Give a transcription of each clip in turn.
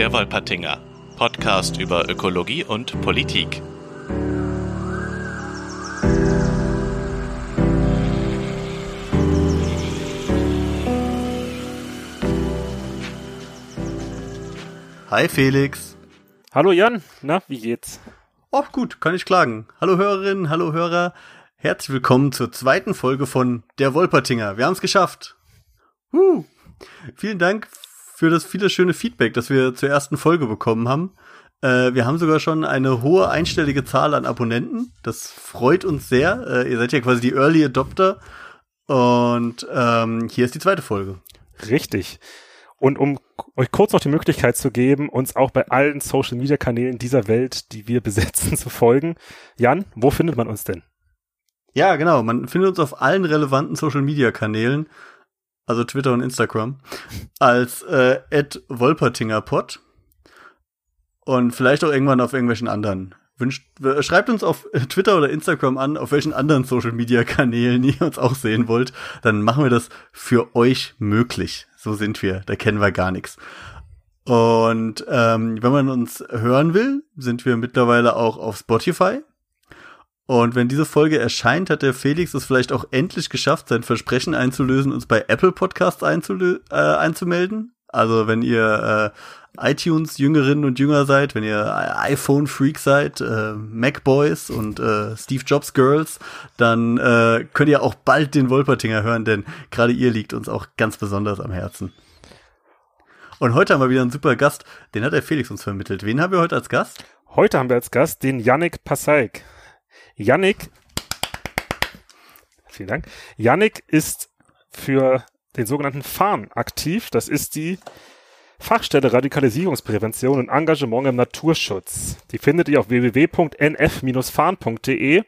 Der Wolpertinger, Podcast über Ökologie und Politik. Hi Felix. Hallo Jan, na, wie geht's? Oh, gut, kann ich klagen. Hallo Hörerinnen, hallo Hörer. Herzlich willkommen zur zweiten Folge von Der Wolpertinger. Wir haben es geschafft. Huh. Vielen Dank für das viele schöne Feedback, das wir zur ersten Folge bekommen haben. Äh, wir haben sogar schon eine hohe einstellige Zahl an Abonnenten. Das freut uns sehr. Äh, ihr seid ja quasi die Early Adopter. Und ähm, hier ist die zweite Folge. Richtig. Und um euch kurz noch die Möglichkeit zu geben, uns auch bei allen Social Media Kanälen dieser Welt, die wir besetzen, zu folgen. Jan, wo findet man uns denn? Ja, genau. Man findet uns auf allen relevanten Social Media Kanälen, also Twitter und Instagram, als äh, @wolpertingerpod und vielleicht auch irgendwann auf irgendwelchen anderen. Wünscht, schreibt uns auf Twitter oder Instagram an, auf welchen anderen Social Media Kanälen ihr uns auch sehen wollt. Dann machen wir das für euch möglich. So sind wir. Da kennen wir gar nichts. Und ähm, wenn man uns hören will, sind wir mittlerweile auch auf Spotify. Und wenn diese Folge erscheint, hat der Felix es vielleicht auch endlich geschafft, sein Versprechen einzulösen, uns bei Apple Podcasts einzulö äh, einzumelden. Also wenn ihr äh, iTunes-Jüngerinnen und Jünger seid, wenn ihr iPhone-Freak seid, äh, Mac-Boys und äh, Steve Jobs-Girls, dann äh, könnt ihr auch bald den Wolpertinger hören, denn gerade ihr liegt uns auch ganz besonders am Herzen. Und heute haben wir wieder einen super Gast, den hat der Felix uns vermittelt. Wen haben wir heute als Gast? Heute haben wir als Gast den Yannick Passaik. Yannick, vielen Dank. Yannick ist für den sogenannten FARN aktiv. Das ist die Fachstelle Radikalisierungsprävention und Engagement im Naturschutz. Die findet ihr auf www.nf-farn.de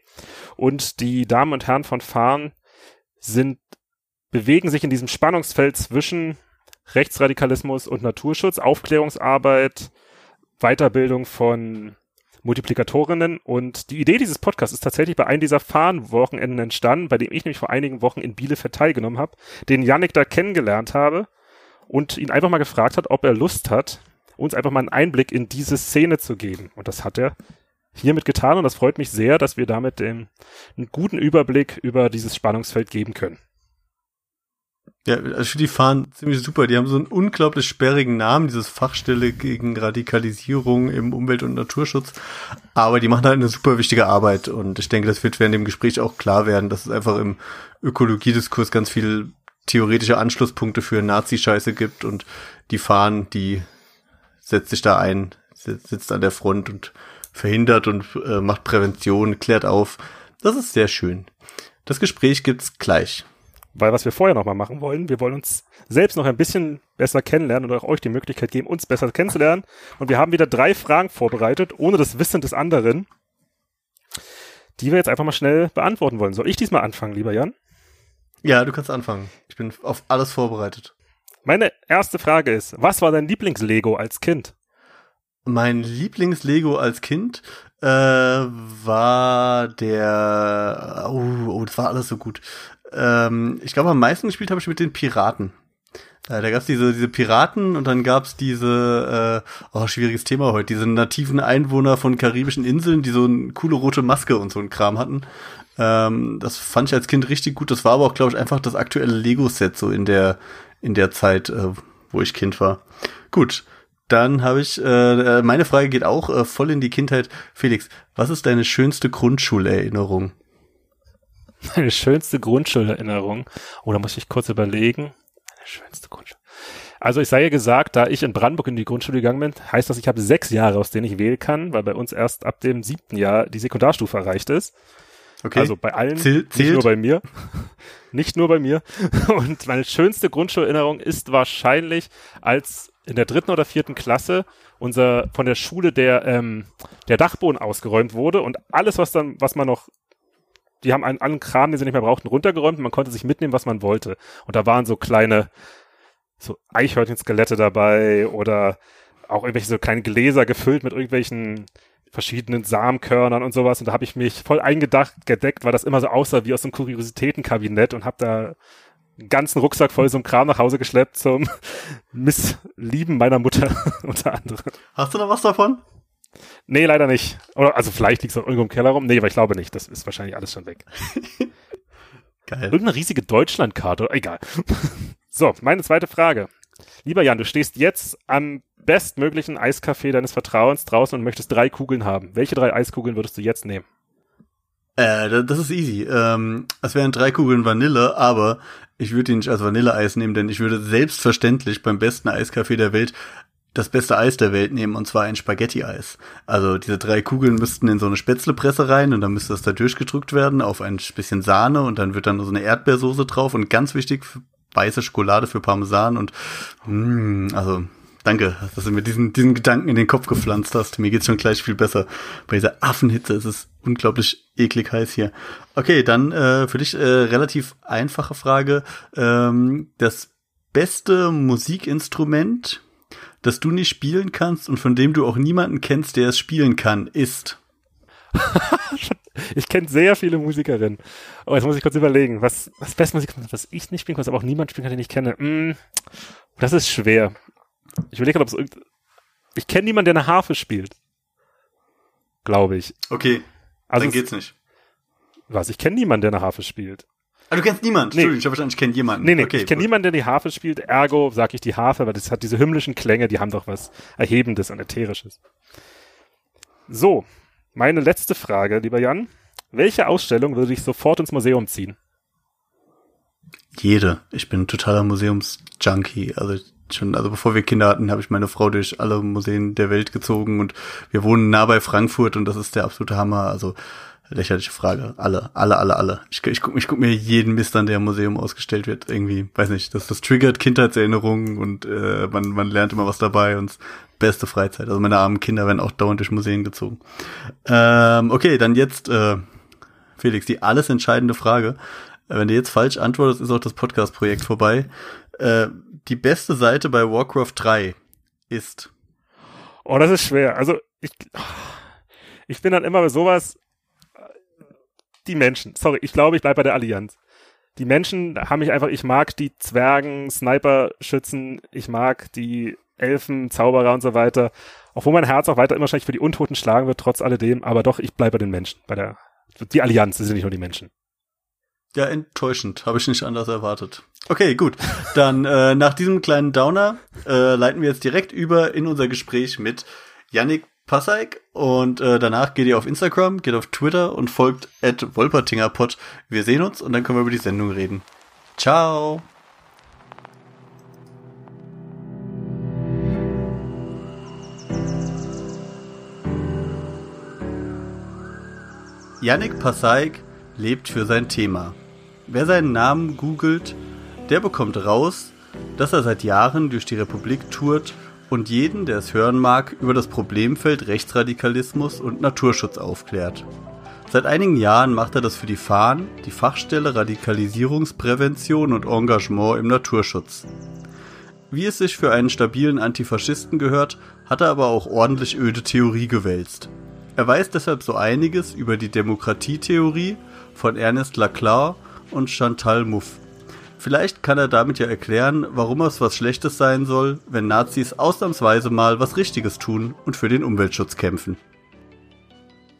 und die Damen und Herren von FARN sind, bewegen sich in diesem Spannungsfeld zwischen Rechtsradikalismus und Naturschutz, Aufklärungsarbeit, Weiterbildung von Multiplikatorinnen und die Idee dieses Podcasts ist tatsächlich bei einem dieser Fahnenwochenenden entstanden, bei dem ich nämlich vor einigen Wochen in Bielefeld teilgenommen habe, den Yannick da kennengelernt habe und ihn einfach mal gefragt hat, ob er Lust hat, uns einfach mal einen Einblick in diese Szene zu geben. Und das hat er hiermit getan und das freut mich sehr, dass wir damit den, einen guten Überblick über dieses Spannungsfeld geben können. Ja, also die fahren ziemlich super. Die haben so einen unglaublich sperrigen Namen, dieses Fachstelle gegen Radikalisierung im Umwelt- und Naturschutz. Aber die machen halt eine super wichtige Arbeit. Und ich denke, das wird während dem Gespräch auch klar werden, dass es einfach im Ökologiediskurs ganz viel theoretische Anschlusspunkte für Nazi-Scheiße gibt. Und die fahren, die setzt sich da ein, sitzt an der Front und verhindert und äh, macht Prävention, klärt auf. Das ist sehr schön. Das Gespräch gibt's gleich. Weil was wir vorher nochmal machen wollen, wir wollen uns selbst noch ein bisschen besser kennenlernen und auch euch die Möglichkeit geben, uns besser kennenzulernen. Und wir haben wieder drei Fragen vorbereitet, ohne das Wissen des anderen, die wir jetzt einfach mal schnell beantworten wollen. Soll ich diesmal anfangen, lieber Jan? Ja, du kannst anfangen. Ich bin auf alles vorbereitet. Meine erste Frage ist, was war dein Lieblingslego als Kind? Mein Lieblingslego als Kind äh, war der, oh, oh, das war alles so gut. Ähm, ich glaube, am meisten gespielt habe ich mit den Piraten. Äh, da gab's diese, diese Piraten und dann gab's diese, äh, oh, schwieriges Thema heute, diese nativen Einwohner von karibischen Inseln, die so eine coole rote Maske und so ein Kram hatten. Ähm, das fand ich als Kind richtig gut. Das war aber auch, glaube ich, einfach das aktuelle Lego-Set so in der, in der Zeit, äh, wo ich Kind war. Gut, dann habe ich, äh, meine Frage geht auch äh, voll in die Kindheit. Felix, was ist deine schönste Grundschulerinnerung? Meine schönste Grundschulerinnerung. Oh, da muss ich kurz überlegen. Meine schönste Grundschule. Also ich sei ja gesagt, da ich in Brandenburg in die Grundschule gegangen bin, heißt das, ich habe sechs Jahre, aus denen ich wählen kann, weil bei uns erst ab dem siebten Jahr die Sekundarstufe erreicht ist. Okay. Also bei allen, Zähl nicht nur bei mir. nicht nur bei mir. Und meine schönste Grundschulerinnerung ist wahrscheinlich, als in der dritten oder vierten Klasse unser von der Schule der ähm, der Dachboden ausgeräumt wurde und alles was dann was man noch die haben einen, allen Kram, den sie nicht mehr brauchten, runtergeräumt und man konnte sich mitnehmen, was man wollte. Und da waren so kleine, so Eichhörnchen-Skelette dabei oder auch irgendwelche so kleine Gläser gefüllt mit irgendwelchen verschiedenen Samenkörnern und sowas. Und da habe ich mich voll eingedacht, gedeckt, weil das immer so aussah wie aus einem Kuriositätenkabinett und habe da einen ganzen Rucksack voll so einem Kram nach Hause geschleppt zum Misslieben meiner Mutter unter anderem. Hast du noch was davon? Nee, leider nicht. Oder, also vielleicht liegt es noch irgendwo im Keller rum. Nee, aber ich glaube nicht. Das ist wahrscheinlich alles schon weg. Geil. Irgendeine riesige Deutschlandkarte. Egal. so, meine zweite Frage. Lieber Jan, du stehst jetzt am bestmöglichen Eiscafé deines Vertrauens draußen und möchtest drei Kugeln haben. Welche drei Eiskugeln würdest du jetzt nehmen? Äh, das ist easy. Ähm, es wären drei Kugeln Vanille, aber ich würde ihn nicht als Vanilleeis nehmen, denn ich würde selbstverständlich beim besten Eiscafé der Welt das beste Eis der Welt nehmen, und zwar ein Spaghetti-Eis. Also diese drei Kugeln müssten in so eine Spätzlepresse rein und dann müsste das da durchgedrückt werden auf ein bisschen Sahne und dann wird dann so eine Erdbeersoße drauf und ganz wichtig, weiße Schokolade für Parmesan und mh, also danke, dass du mir diesen, diesen Gedanken in den Kopf gepflanzt hast. Mir geht's schon gleich viel besser. Bei dieser Affenhitze ist es unglaublich eklig heiß hier. Okay, dann äh, für dich äh, relativ einfache Frage. Ähm, das beste Musikinstrument das du nicht spielen kannst und von dem du auch niemanden kennst, der es spielen kann, ist? ich kenne sehr viele Musikerinnen. Oh, jetzt muss ich kurz überlegen, was das beste Musik, was ich nicht spielen kann, aber auch niemand spielen kann, den ich kenne. Mm, das ist schwer. Ich überlege gerade, ob es irgend... Ich kenne niemanden, der eine Harfe spielt. Glaube ich. Okay. Also dann geht's nicht. Was? Ich kenne niemanden, der eine Harfe spielt. Ah, du kennst niemanden? Nee. Entschuldigung, ich habe verstanden, ich kenne jemanden. Nee, nee, okay, ich kenne niemanden, der die Harfe spielt. Ergo sage ich die Harfe, weil das hat diese himmlischen Klänge, die haben doch was Erhebendes und Ätherisches. So, meine letzte Frage, lieber Jan. Welche Ausstellung würde dich sofort ins Museum ziehen? Jede. Ich bin ein totaler Museumsjunkie. Also schon, also bevor wir Kinder hatten, habe ich meine Frau durch alle Museen der Welt gezogen und wir wohnen nah bei Frankfurt und das ist der absolute Hammer. Also lächerliche Frage. Alle, alle, alle, alle. Ich, ich gucke ich guck mir jeden Mist an, der im Museum ausgestellt wird. Irgendwie, weiß nicht, das, das triggert Kindheitserinnerungen und äh, man, man lernt immer was dabei und beste Freizeit. Also meine armen Kinder werden auch dauernd durch Museen gezogen. Ähm, okay, dann jetzt, äh, Felix, die alles entscheidende Frage. Wenn du jetzt falsch antwortest, ist auch das Podcast-Projekt vorbei. Äh, die beste Seite bei Warcraft 3 ist. Oh, das ist schwer. Also ich, ich bin dann immer bei sowas, die Menschen. Sorry, ich glaube, ich bleibe bei der Allianz. Die Menschen haben mich einfach, ich mag die Zwergen, Sniper-Schützen, ich mag die Elfen, Zauberer und so weiter. Obwohl mein Herz auch weiter immer wahrscheinlich für die Untoten schlagen wird, trotz alledem. Aber doch, ich bleibe bei den Menschen. Bei der, die Allianz, das sind nicht nur die Menschen. Ja, enttäuschend. Habe ich nicht anders erwartet. Okay, gut. Dann äh, nach diesem kleinen Downer äh, leiten wir jetzt direkt über in unser Gespräch mit Yannick Passaik und äh, danach geht ihr auf Instagram, geht auf Twitter und folgt at Wolpertingerpod. Wir sehen uns und dann können wir über die Sendung reden. Ciao! Yannick Passaik lebt für sein Thema. Wer seinen Namen googelt, der bekommt raus, dass er seit Jahren durch die Republik tourt und jeden, der es hören mag, über das Problemfeld Rechtsradikalismus und Naturschutz aufklärt. Seit einigen Jahren macht er das für die FAHN, die Fachstelle Radikalisierungsprävention und Engagement im Naturschutz. Wie es sich für einen stabilen Antifaschisten gehört, hat er aber auch ordentlich öde Theorie gewälzt. Er weiß deshalb so einiges über die Demokratietheorie von Ernest Laclau und Chantal Mouffe. Vielleicht kann er damit ja erklären, warum es was Schlechtes sein soll, wenn Nazis ausnahmsweise mal was Richtiges tun und für den Umweltschutz kämpfen.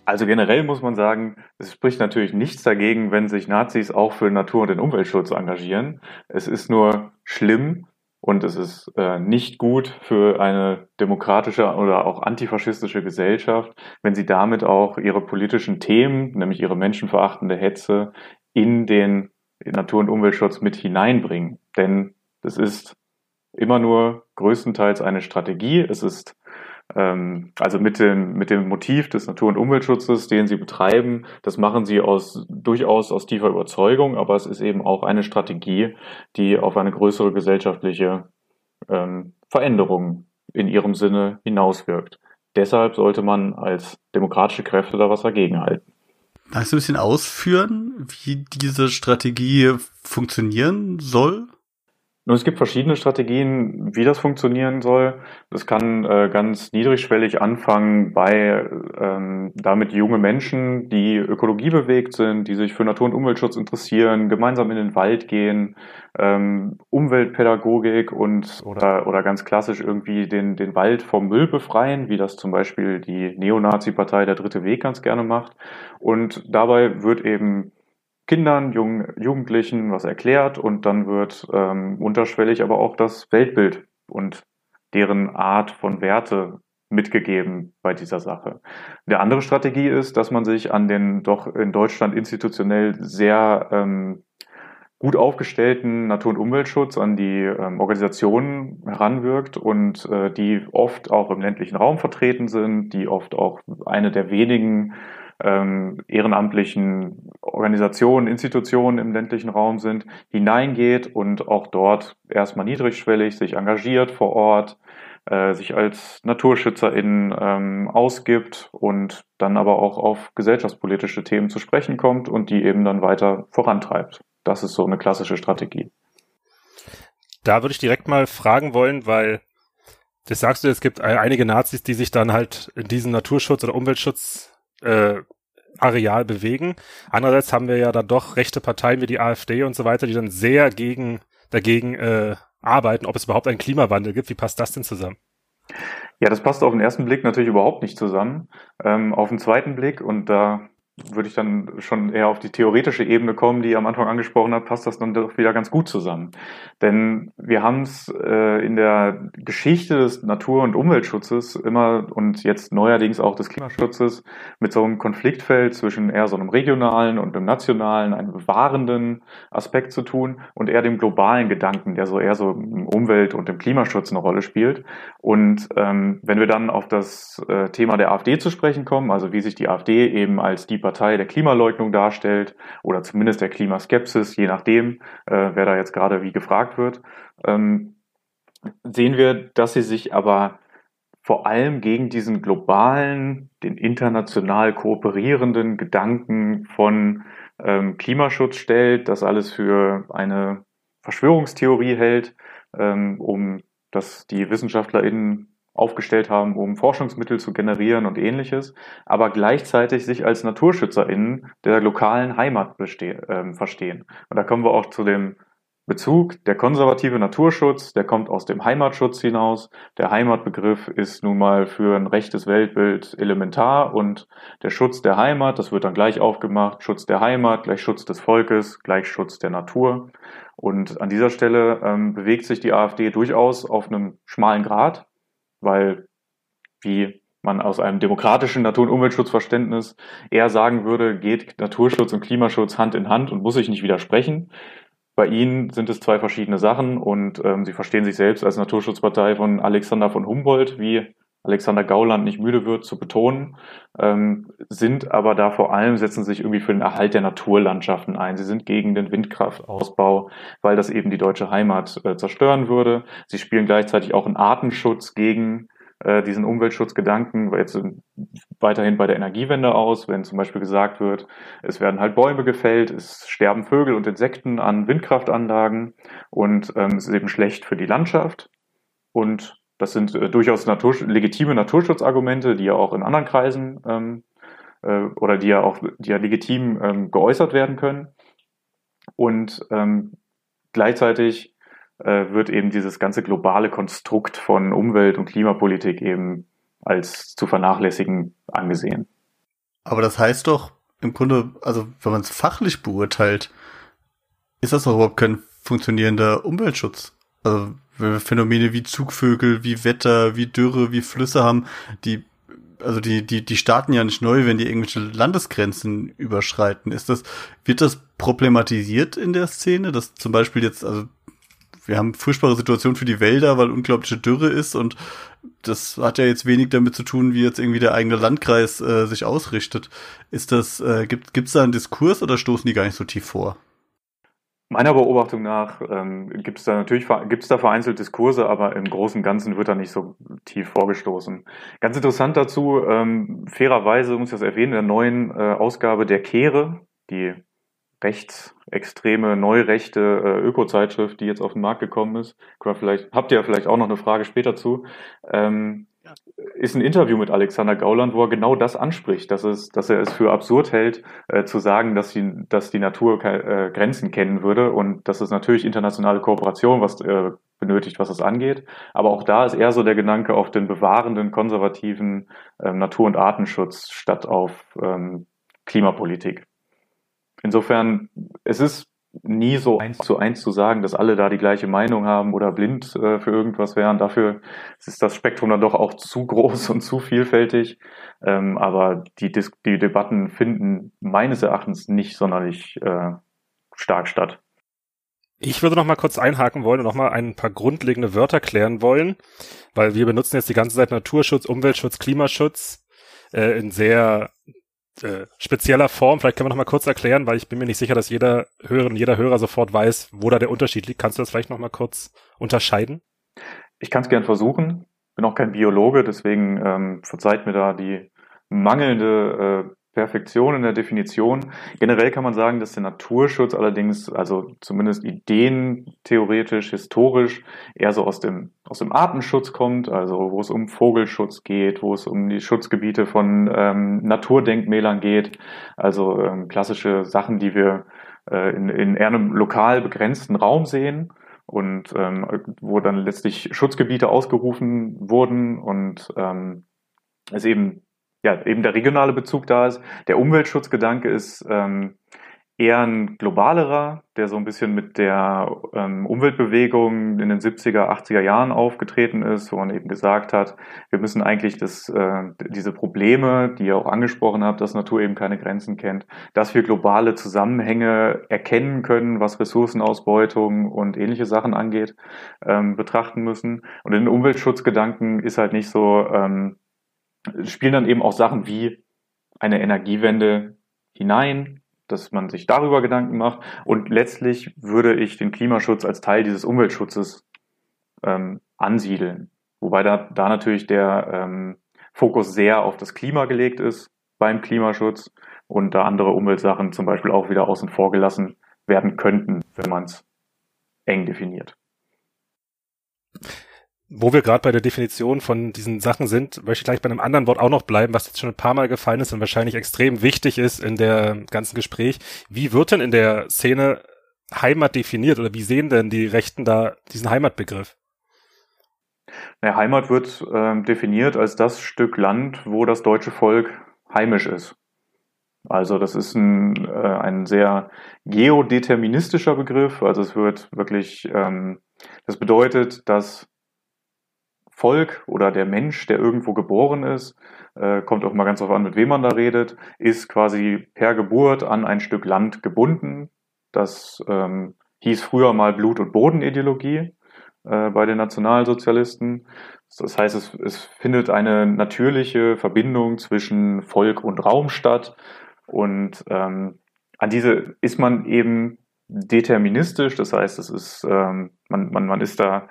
Also generell muss man sagen, es spricht natürlich nichts dagegen, wenn sich Nazis auch für Natur- und den Umweltschutz engagieren. Es ist nur schlimm und es ist äh, nicht gut für eine demokratische oder auch antifaschistische Gesellschaft, wenn sie damit auch ihre politischen Themen, nämlich ihre menschenverachtende Hetze, in den Natur- und Umweltschutz mit hineinbringen. Denn es ist immer nur größtenteils eine Strategie. Es ist ähm, also mit dem, mit dem Motiv des Natur- und Umweltschutzes, den sie betreiben, das machen sie aus durchaus aus tiefer Überzeugung, aber es ist eben auch eine Strategie, die auf eine größere gesellschaftliche ähm, Veränderung in ihrem Sinne hinauswirkt. Deshalb sollte man als demokratische Kräfte da was dagegen halten. Magst du ein bisschen ausführen, wie diese Strategie funktionieren soll? Nun, es gibt verschiedene Strategien, wie das funktionieren soll. Das kann äh, ganz niedrigschwellig anfangen bei ähm, damit junge Menschen, die Ökologie bewegt sind, die sich für Natur- und Umweltschutz interessieren, gemeinsam in den Wald gehen, ähm, Umweltpädagogik und oder oder ganz klassisch irgendwie den den Wald vom Müll befreien, wie das zum Beispiel die Neonazi-Partei Der Dritte Weg ganz gerne macht. Und dabei wird eben Kindern, jungen Jugendlichen was erklärt und dann wird ähm, unterschwellig aber auch das Weltbild und deren Art von Werte mitgegeben bei dieser Sache. Die andere Strategie ist, dass man sich an den doch in Deutschland institutionell sehr ähm, gut aufgestellten Natur- und Umweltschutz an die ähm, Organisationen heranwirkt und äh, die oft auch im ländlichen Raum vertreten sind, die oft auch eine der wenigen ähm, ehrenamtlichen Organisationen, Institutionen im ländlichen Raum sind, hineingeht und auch dort erstmal niedrigschwellig sich engagiert vor Ort, äh, sich als NaturschützerInnen ähm, ausgibt und dann aber auch auf gesellschaftspolitische Themen zu sprechen kommt und die eben dann weiter vorantreibt. Das ist so eine klassische Strategie. Da würde ich direkt mal fragen wollen, weil das sagst du, es gibt einige Nazis, die sich dann halt in diesem Naturschutz oder Umweltschutz äh, Areal bewegen. Andererseits haben wir ja dann doch rechte Parteien wie die AfD und so weiter, die dann sehr gegen, dagegen äh, arbeiten, ob es überhaupt einen Klimawandel gibt. Wie passt das denn zusammen? Ja, das passt auf den ersten Blick natürlich überhaupt nicht zusammen. Ähm, auf den zweiten Blick, und da würde ich dann schon eher auf die theoretische Ebene kommen, die ich am Anfang angesprochen hat, passt das dann doch wieder ganz gut zusammen. Denn wir haben es äh, in der Geschichte des Natur- und Umweltschutzes immer und jetzt neuerdings auch des Klimaschutzes mit so einem Konfliktfeld zwischen eher so einem regionalen und einem nationalen, einem bewahrenden Aspekt zu tun und eher dem globalen Gedanken, der so eher so im Umwelt- und im Klimaschutz eine Rolle spielt. Und ähm, wenn wir dann auf das äh, Thema der AfD zu sprechen kommen, also wie sich die AfD eben als die Partei der Klimaleugnung darstellt oder zumindest der Klimaskepsis, je nachdem, äh, wer da jetzt gerade wie gefragt wird, ähm, sehen wir, dass sie sich aber vor allem gegen diesen globalen, den international kooperierenden Gedanken von ähm, Klimaschutz stellt, das alles für eine Verschwörungstheorie hält, ähm, um dass die WissenschaftlerInnen aufgestellt haben, um Forschungsmittel zu generieren und ähnliches, aber gleichzeitig sich als NaturschützerInnen der lokalen Heimat äh, verstehen. Und da kommen wir auch zu dem Bezug, der konservative Naturschutz, der kommt aus dem Heimatschutz hinaus. Der Heimatbegriff ist nun mal für ein rechtes Weltbild elementar und der Schutz der Heimat, das wird dann gleich aufgemacht, Schutz der Heimat gleich Schutz des Volkes gleich Schutz der Natur. Und an dieser Stelle ähm, bewegt sich die AfD durchaus auf einem schmalen Grad, weil wie man aus einem demokratischen Natur- und Umweltschutzverständnis eher sagen würde, geht Naturschutz und Klimaschutz Hand in Hand und muss sich nicht widersprechen. Bei Ihnen sind es zwei verschiedene Sachen und ähm, Sie verstehen sich selbst als Naturschutzpartei von Alexander von Humboldt, wie Alexander Gauland nicht müde wird zu betonen, ähm, sind aber da vor allem, setzen sich irgendwie für den Erhalt der Naturlandschaften ein. Sie sind gegen den Windkraftausbau, weil das eben die deutsche Heimat äh, zerstören würde. Sie spielen gleichzeitig auch einen Artenschutz gegen äh, diesen Umweltschutzgedanken jetzt weiterhin bei der Energiewende aus, wenn zum Beispiel gesagt wird, es werden halt Bäume gefällt, es sterben Vögel und Insekten an Windkraftanlagen und ähm, es ist eben schlecht für die Landschaft. Und das sind äh, durchaus Natur legitime Naturschutzargumente, die ja auch in anderen Kreisen ähm, äh, oder die ja auch die ja legitim ähm, geäußert werden können. Und ähm, gleichzeitig äh, wird eben dieses ganze globale Konstrukt von Umwelt- und Klimapolitik eben als zu vernachlässigen angesehen. Aber das heißt doch im Grunde, also wenn man es fachlich beurteilt, ist das doch überhaupt kein funktionierender Umweltschutz. Also Phänomene wie Zugvögel, wie Wetter, wie Dürre, wie Flüsse haben, die also die, die, die starten ja nicht neu, wenn die irgendwelche Landesgrenzen überschreiten. Ist das, wird das problematisiert in der Szene, dass zum Beispiel jetzt, also wir haben furchtbare Situationen für die Wälder, weil unglaubliche Dürre ist und das hat ja jetzt wenig damit zu tun, wie jetzt irgendwie der eigene Landkreis äh, sich ausrichtet. Ist das, äh, gibt es da einen Diskurs oder stoßen die gar nicht so tief vor? Meiner Beobachtung nach ähm, gibt es da natürlich gibt's da vereinzelt Diskurse, aber im Großen und Ganzen wird da nicht so tief vorgestoßen. Ganz interessant dazu, ähm, fairerweise muss ich das erwähnen, in der neuen äh, Ausgabe der Kehre, die rechtsextreme, neurechte äh, Öko-Zeitschrift, die jetzt auf den Markt gekommen ist. Vielleicht, habt ihr ja vielleicht auch noch eine Frage später zu. Ähm, ist ein Interview mit Alexander Gauland, wo er genau das anspricht, dass, es, dass er es für absurd hält, äh, zu sagen, dass die, dass die Natur äh, Grenzen kennen würde und dass es natürlich internationale Kooperation was äh, benötigt, was das angeht. Aber auch da ist eher so der Gedanke auf den bewahrenden, konservativen ähm, Natur- und Artenschutz statt auf ähm, Klimapolitik. Insofern, es ist nie so eins zu eins zu sagen, dass alle da die gleiche Meinung haben oder blind äh, für irgendwas wären. Dafür ist das Spektrum dann doch auch zu groß und zu vielfältig. Ähm, aber die, Dis die Debatten finden meines Erachtens nicht sonderlich äh, stark statt. Ich würde noch mal kurz einhaken wollen und noch mal ein paar grundlegende Wörter klären wollen, weil wir benutzen jetzt die ganze Zeit Naturschutz, Umweltschutz, Klimaschutz äh, in sehr äh, spezieller Form. Vielleicht können wir noch mal kurz erklären, weil ich bin mir nicht sicher, dass jeder Hörerin, jeder Hörer sofort weiß, wo da der Unterschied liegt. Kannst du das vielleicht noch mal kurz unterscheiden? Ich kann es gern versuchen. Bin auch kein Biologe, deswegen ähm, verzeiht mir da die mangelnde äh, Perfektion in der Definition. Generell kann man sagen, dass der Naturschutz allerdings, also zumindest Ideen theoretisch, historisch, eher so aus dem, aus dem Artenschutz kommt, also wo es um Vogelschutz geht, wo es um die Schutzgebiete von ähm, Naturdenkmälern geht, also ähm, klassische Sachen, die wir äh, in, in eher einem lokal begrenzten Raum sehen und ähm, wo dann letztlich Schutzgebiete ausgerufen wurden und ähm, es eben ja, eben der regionale Bezug da ist. Der Umweltschutzgedanke ist ähm, eher ein globalerer, der so ein bisschen mit der ähm, Umweltbewegung in den 70er, 80er Jahren aufgetreten ist, wo man eben gesagt hat, wir müssen eigentlich das, äh, diese Probleme, die ihr auch angesprochen habt, dass Natur eben keine Grenzen kennt, dass wir globale Zusammenhänge erkennen können, was Ressourcenausbeutung und ähnliche Sachen angeht, ähm, betrachten müssen. Und in den Umweltschutzgedanken ist halt nicht so, ähm, spielen dann eben auch Sachen wie eine Energiewende hinein, dass man sich darüber Gedanken macht. Und letztlich würde ich den Klimaschutz als Teil dieses Umweltschutzes ähm, ansiedeln. Wobei da, da natürlich der ähm, Fokus sehr auf das Klima gelegt ist beim Klimaschutz und da andere Umweltsachen zum Beispiel auch wieder außen vor gelassen werden könnten, wenn man es eng definiert wo wir gerade bei der Definition von diesen Sachen sind, möchte ich gleich bei einem anderen Wort auch noch bleiben, was jetzt schon ein paar Mal gefallen ist und wahrscheinlich extrem wichtig ist in der ganzen Gespräch. Wie wird denn in der Szene Heimat definiert oder wie sehen denn die Rechten da diesen Heimatbegriff? Ja, Heimat wird äh, definiert als das Stück Land, wo das deutsche Volk heimisch ist. Also das ist ein, äh, ein sehr geodeterministischer Begriff. Also es wird wirklich, ähm, das bedeutet, dass Volk oder der Mensch, der irgendwo geboren ist, äh, kommt auch mal ganz darauf an, mit wem man da redet, ist quasi per Geburt an ein Stück Land gebunden. Das ähm, hieß früher mal Blut- und Bodenideologie äh, bei den Nationalsozialisten. Das heißt, es, es findet eine natürliche Verbindung zwischen Volk und Raum statt. Und ähm, an diese ist man eben deterministisch. Das heißt, es ist, ähm, man, man, man ist da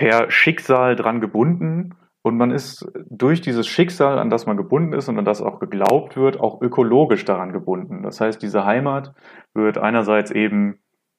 per Schicksal dran gebunden und man ist durch dieses Schicksal, an das man gebunden ist und an das auch geglaubt wird, auch ökologisch daran gebunden. Das heißt, diese Heimat wird einerseits eben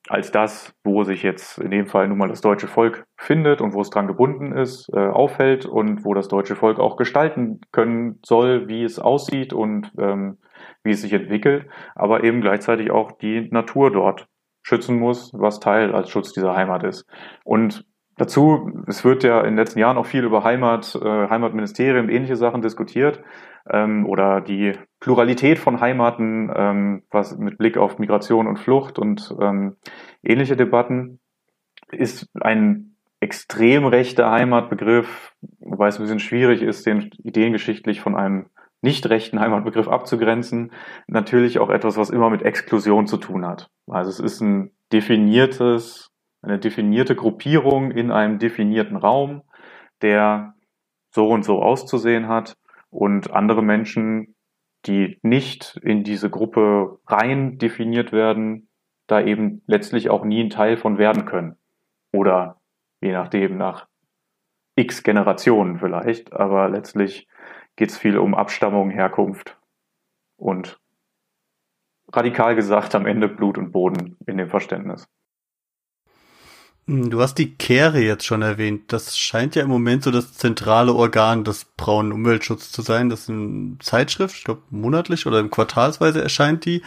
als das, wo sich jetzt in dem Fall nun mal das deutsche Volk findet und wo es dran gebunden ist, äh, auffällt und wo das deutsche Volk auch gestalten können soll, wie es aussieht und ähm, wie es sich entwickelt, aber eben gleichzeitig auch die Natur dort schützen muss, was Teil als Schutz dieser Heimat ist. Und Dazu, es wird ja in den letzten Jahren auch viel über Heimat, äh, Heimatministerien und ähnliche Sachen diskutiert ähm, oder die Pluralität von Heimaten, ähm, was mit Blick auf Migration und Flucht und ähm, ähnliche Debatten, ist ein extrem rechter Heimatbegriff, wobei es ein bisschen schwierig ist, den ideengeschichtlich von einem nicht rechten Heimatbegriff abzugrenzen, natürlich auch etwas, was immer mit Exklusion zu tun hat. Also es ist ein definiertes eine definierte Gruppierung in einem definierten Raum, der so und so auszusehen hat und andere Menschen, die nicht in diese Gruppe rein definiert werden, da eben letztlich auch nie ein Teil von werden können. Oder je nachdem nach x Generationen vielleicht, aber letztlich geht es viel um Abstammung, Herkunft und radikal gesagt am Ende Blut und Boden in dem Verständnis. Hm, du hast die Kehre jetzt schon erwähnt. Das scheint ja im Moment so das zentrale Organ des braunen Umweltschutzes zu sein. Das ist eine Zeitschrift, ich glaube monatlich oder im Quartalsweise erscheint die.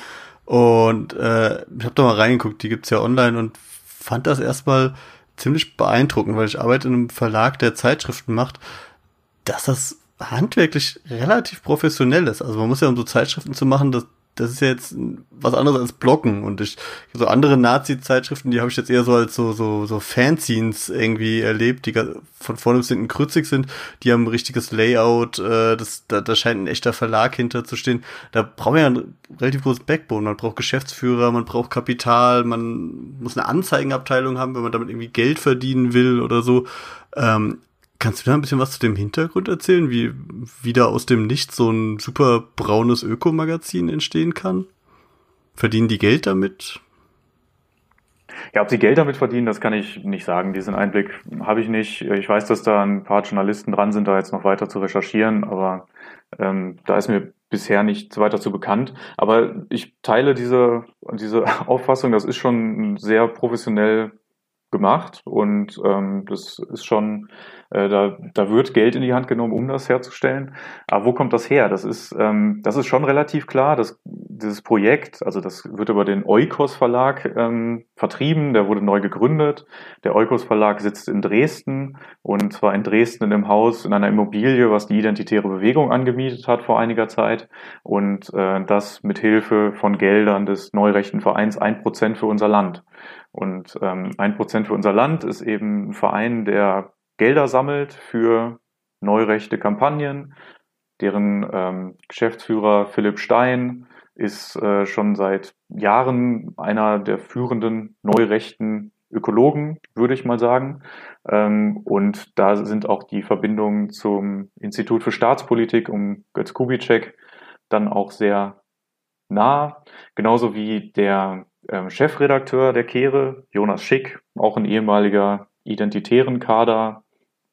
Und äh, ich habe da mal reingeguckt, die gibt's ja online und fand das erstmal ziemlich beeindruckend, weil ich arbeite in einem Verlag, der Zeitschriften macht, dass das handwerklich relativ professionell ist. Also man muss ja, um so Zeitschriften zu machen, das, das ist ja jetzt was anderes als Blocken und ich so andere Nazi-Zeitschriften, die habe ich jetzt eher so als so so so Fanzines irgendwie erlebt, die von vorne bis hinten krützig sind, die haben ein richtiges Layout, äh, das da, da scheint ein echter Verlag hinter zu stehen. Da braucht man ja ein relativ großes Backbone, man braucht Geschäftsführer, man braucht Kapital, man muss eine Anzeigenabteilung haben, wenn man damit irgendwie Geld verdienen will oder so. Ähm, Kannst du da ein bisschen was zu dem Hintergrund erzählen, wie wieder aus dem Nichts so ein super braunes Ökomagazin entstehen kann? Verdienen die Geld damit? Ja, ob sie Geld damit verdienen, das kann ich nicht sagen. Diesen Einblick habe ich nicht. Ich weiß, dass da ein paar Journalisten dran sind, da jetzt noch weiter zu recherchieren, aber ähm, da ist mir bisher nichts weiter zu bekannt. Aber ich teile diese, diese Auffassung, das ist schon sehr professionell gemacht und ähm, das ist schon, äh, da, da wird Geld in die Hand genommen, um das herzustellen. Aber wo kommt das her? Das ist, ähm, das ist schon relativ klar, dass dieses Projekt, also das wird über den Eukos Verlag ähm, vertrieben, der wurde neu gegründet. Der Eukos Verlag sitzt in Dresden und zwar in Dresden in einem Haus, in einer Immobilie, was die Identitäre Bewegung angemietet hat vor einiger Zeit und äh, das mit Hilfe von Geldern des neurechten Vereins ein Prozent für unser Land. Und ähm, ein Prozent für unser Land ist eben ein Verein, der Gelder sammelt für neurechte Kampagnen. Deren ähm, Geschäftsführer Philipp Stein ist äh, schon seit Jahren einer der führenden neurechten Ökologen, würde ich mal sagen. Ähm, und da sind auch die Verbindungen zum Institut für Staatspolitik um Götz Kubitschek dann auch sehr nah. Genauso wie der ähm, Chefredakteur der Kehre, Jonas Schick, auch ein ehemaliger identitären Kader,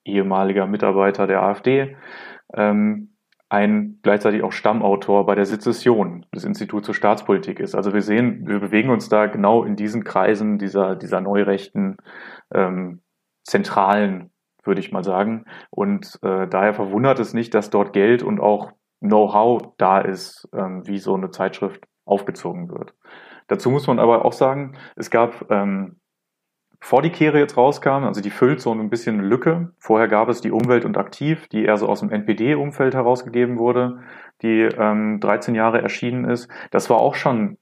ehemaliger Mitarbeiter der AfD, ähm, ein gleichzeitig auch Stammautor bei der Sezession des Instituts für Staatspolitik ist. Also wir sehen, wir bewegen uns da genau in diesen Kreisen dieser, dieser neurechten ähm, Zentralen, würde ich mal sagen. Und äh, daher verwundert es nicht, dass dort Geld und auch Know-how da ist, ähm, wie so eine Zeitschrift aufgezogen wird. Dazu muss man aber auch sagen, es gab, ähm, bevor die Kehre jetzt rauskam, also die füllt so ein bisschen eine Lücke. Vorher gab es die Umwelt und Aktiv, die eher so aus dem NPD-Umfeld herausgegeben wurde, die ähm, 13 Jahre erschienen ist. Das war auch schon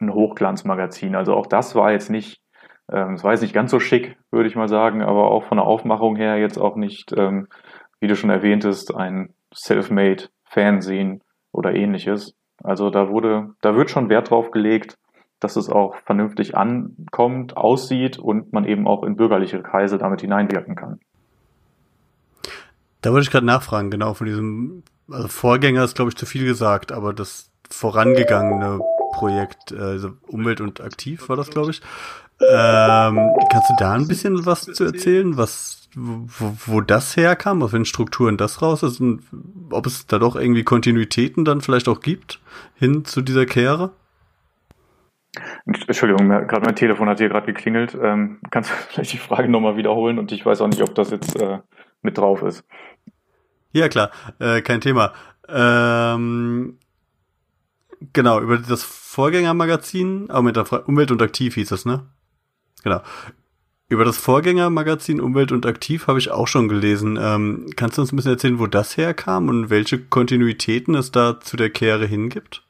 ein Hochglanzmagazin. Also auch das war jetzt nicht, ähm, es war jetzt nicht ganz so schick, würde ich mal sagen, aber auch von der Aufmachung her jetzt auch nicht, ähm, wie du schon erwähntest, ein Selfmade Fernsehen oder ähnliches. Also da wurde, da wird schon Wert drauf gelegt, dass es auch vernünftig ankommt, aussieht und man eben auch in bürgerliche Kreise damit hineinwirken kann. Da wollte ich gerade nachfragen, genau, von diesem, also Vorgänger ist, glaube ich, zu viel gesagt, aber das vorangegangene Projekt, also Umwelt und Aktiv war das, glaube ich. Ähm, kannst du da ein bisschen was zu erzählen, was, wo, wo das herkam, aus welchen Strukturen das raus ist und ob es da doch irgendwie Kontinuitäten dann vielleicht auch gibt hin zu dieser Kehre? Entschuldigung, gerade mein Telefon hat hier gerade geklingelt. Ähm, kannst du vielleicht die Frage nochmal wiederholen und ich weiß auch nicht, ob das jetzt äh, mit drauf ist. Ja, klar, äh, kein Thema. Ähm, genau, über das Vorgängermagazin, aber mit der Umwelt und Aktiv hieß es, ne? Genau. Über das Vorgängermagazin Umwelt und Aktiv habe ich auch schon gelesen. Ähm, kannst du uns ein bisschen erzählen, wo das herkam und welche Kontinuitäten es da zu der Kehre hingibt?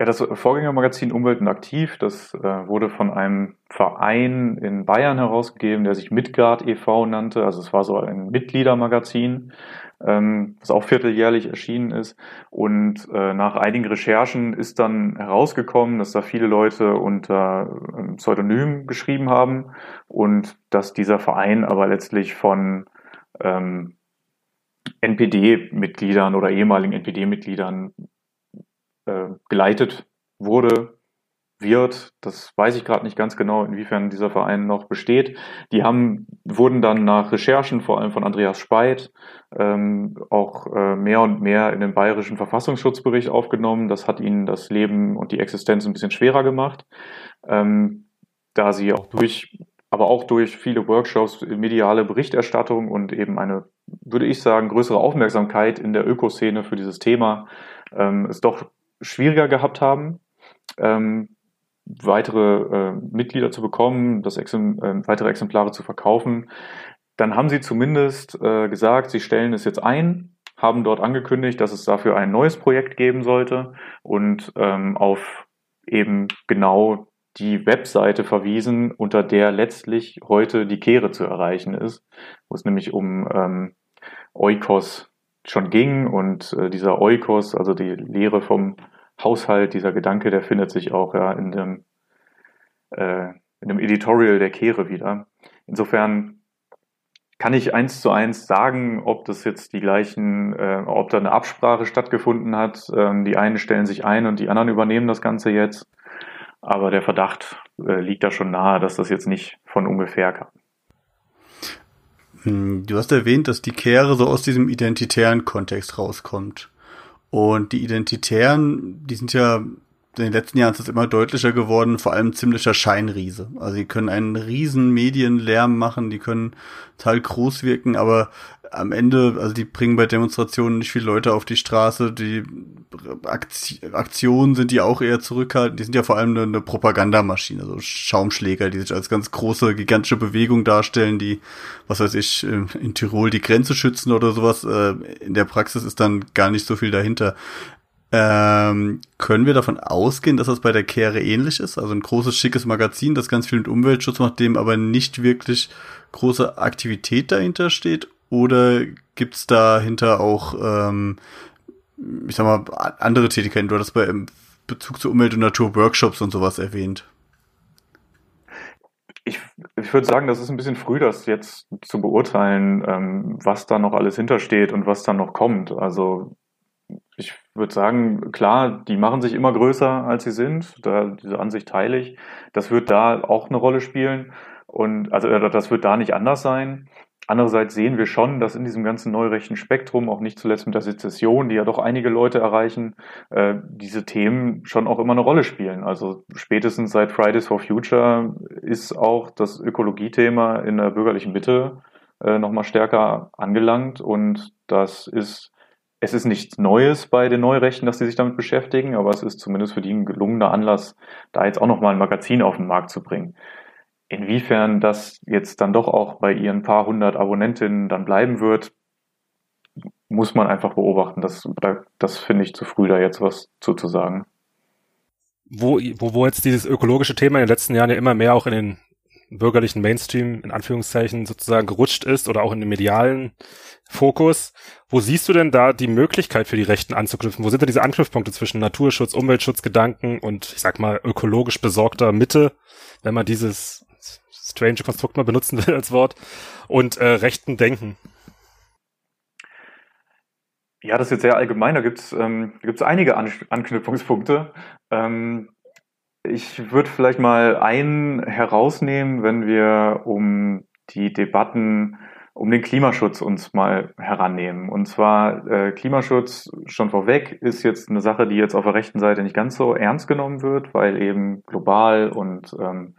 Ja, das Vorgängermagazin Umwelt und Aktiv, das äh, wurde von einem Verein in Bayern herausgegeben, der sich Midgard e.V. nannte. Also es war so ein Mitgliedermagazin, ähm, das auch vierteljährlich erschienen ist. Und äh, nach einigen Recherchen ist dann herausgekommen, dass da viele Leute unter äh, Pseudonym geschrieben haben und dass dieser Verein aber letztlich von ähm, NPD-Mitgliedern oder ehemaligen NPD-Mitgliedern äh, geleitet wurde wird. Das weiß ich gerade nicht ganz genau, inwiefern dieser Verein noch besteht. Die haben, wurden dann nach Recherchen, vor allem von Andreas Speit, ähm, auch äh, mehr und mehr in den bayerischen Verfassungsschutzbericht aufgenommen. Das hat ihnen das Leben und die Existenz ein bisschen schwerer gemacht, ähm, da sie auch durch, aber auch durch viele Workshops, mediale Berichterstattung und eben eine, würde ich sagen, größere Aufmerksamkeit in der Ökoszene für dieses Thema ähm, es doch schwieriger gehabt haben. Ähm, weitere äh, Mitglieder zu bekommen, das Exemp äh, weitere Exemplare zu verkaufen. Dann haben sie zumindest äh, gesagt, sie stellen es jetzt ein, haben dort angekündigt, dass es dafür ein neues Projekt geben sollte und ähm, auf eben genau die Webseite verwiesen, unter der letztlich heute die Kehre zu erreichen ist, wo es nämlich um ähm, Oikos schon ging und äh, dieser Oikos, also die Lehre vom Haushalt, dieser Gedanke, der findet sich auch ja in dem, äh, in dem Editorial der Kehre wieder. Insofern kann ich eins zu eins sagen, ob das jetzt die gleichen, äh, ob da eine Absprache stattgefunden hat. Ähm, die einen stellen sich ein und die anderen übernehmen das Ganze jetzt. Aber der Verdacht äh, liegt da schon nahe, dass das jetzt nicht von ungefähr kam. Hm, du hast erwähnt, dass die Kehre so aus diesem identitären Kontext rauskommt. Und die Identitären, die sind ja in den letzten Jahren ist es immer deutlicher geworden, vor allem ziemlicher Scheinriese. Also die können einen riesen Medienlärm machen, die können total groß wirken, aber am Ende, also die bringen bei Demonstrationen nicht viele Leute auf die Straße, die Aktionen sind die auch eher zurückhaltend, die sind ja vor allem eine, Propagandamaschine, so Schaumschläger, die sich als ganz große, gigantische Bewegung darstellen, die, was weiß ich, in Tirol die Grenze schützen oder sowas. Äh, in der Praxis ist dann gar nicht so viel dahinter. Ähm, können wir davon ausgehen, dass das bei der Kehre ähnlich ist? Also ein großes, schickes Magazin, das ganz viel mit Umweltschutz macht, dem aber nicht wirklich große Aktivität dahinter steht? Oder gibt's dahinter auch, ähm, ich sag mal, andere Tätigkeiten? Du hattest bei im Bezug zu Umwelt und Natur Workshops und sowas erwähnt. Ich, ich würde sagen, das ist ein bisschen früh, das jetzt zu beurteilen, ähm, was da noch alles hintersteht und was da noch kommt. Also ich würde sagen, klar, die machen sich immer größer, als sie sind. Da, diese Ansicht teile ich. Das wird da auch eine Rolle spielen. Und also äh, das wird da nicht anders sein. Andererseits sehen wir schon, dass in diesem ganzen neurechten Spektrum, auch nicht zuletzt mit der Sezession, die ja doch einige Leute erreichen, äh, diese Themen schon auch immer eine Rolle spielen. Also spätestens seit Fridays for Future ist auch das Ökologiethema in der bürgerlichen Mitte äh, nochmal stärker angelangt und das ist es ist nichts Neues bei den Neurechten, dass sie sich damit beschäftigen, aber es ist zumindest für die ein gelungener Anlass, da jetzt auch nochmal ein Magazin auf den Markt zu bringen. Inwiefern das jetzt dann doch auch bei ihren paar hundert Abonnentinnen dann bleiben wird, muss man einfach beobachten. Das, das finde ich zu früh, da jetzt was zu, zu sagen. Wo, wo, wo jetzt dieses ökologische Thema in den letzten Jahren ja immer mehr auch in den bürgerlichen Mainstream in Anführungszeichen sozusagen gerutscht ist oder auch in den medialen Fokus. Wo siehst du denn da die Möglichkeit für die Rechten anzuknüpfen? Wo sind denn diese Anknüpfpunkte zwischen Naturschutz, Umweltschutzgedanken und ich sag mal ökologisch besorgter Mitte, wenn man dieses strange Konstrukt mal benutzen will als Wort, und äh, rechten Denken? Ja, das ist jetzt sehr allgemein. Da gibt's ähm, gibt's einige An Anknüpfungspunkte. Ähm, ich würde vielleicht mal einen herausnehmen, wenn wir um die Debatten um den Klimaschutz uns mal herannehmen. Und zwar äh, Klimaschutz schon vorweg ist jetzt eine Sache, die jetzt auf der rechten Seite nicht ganz so ernst genommen wird, weil eben global und ähm,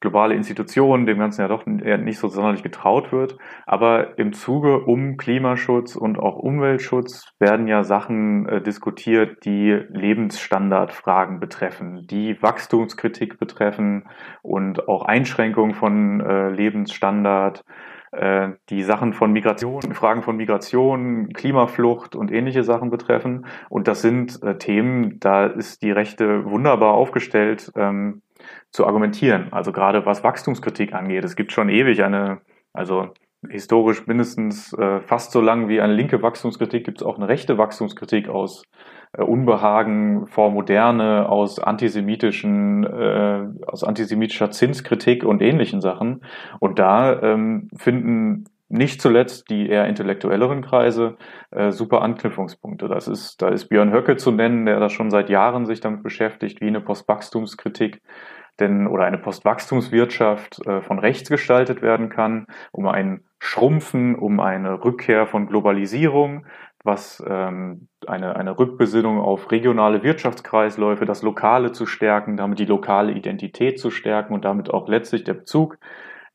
globale Institutionen dem Ganzen ja doch nicht so sonderlich getraut wird. Aber im Zuge um Klimaschutz und auch Umweltschutz werden ja Sachen äh, diskutiert, die Lebensstandardfragen betreffen, die Wachstumskritik betreffen und auch Einschränkungen von äh, Lebensstandard äh, die Sachen von Migration, Fragen von Migration, Klimaflucht und ähnliche Sachen betreffen. Und das sind äh, Themen, da ist die Rechte wunderbar aufgestellt, ähm, zu argumentieren. Also gerade was Wachstumskritik angeht. Es gibt schon ewig eine, also historisch mindestens äh, fast so lang wie eine linke Wachstumskritik gibt es auch eine rechte Wachstumskritik aus äh, Unbehagen vor Moderne, aus antisemitischen, äh, aus antisemitischer Zinskritik und ähnlichen Sachen. Und da ähm, finden nicht zuletzt die eher intellektuelleren Kreise äh, super Anknüpfungspunkte. Das ist, da ist Björn Höcke zu nennen, der da schon seit Jahren sich damit beschäftigt, wie eine Postwachstumskritik denn oder eine Postwachstumswirtschaft äh, von rechts gestaltet werden kann, um ein Schrumpfen, um eine Rückkehr von Globalisierung, was ähm, eine, eine Rückbesinnung auf regionale Wirtschaftskreisläufe, das Lokale zu stärken, damit die lokale Identität zu stärken und damit auch letztlich der Bezug,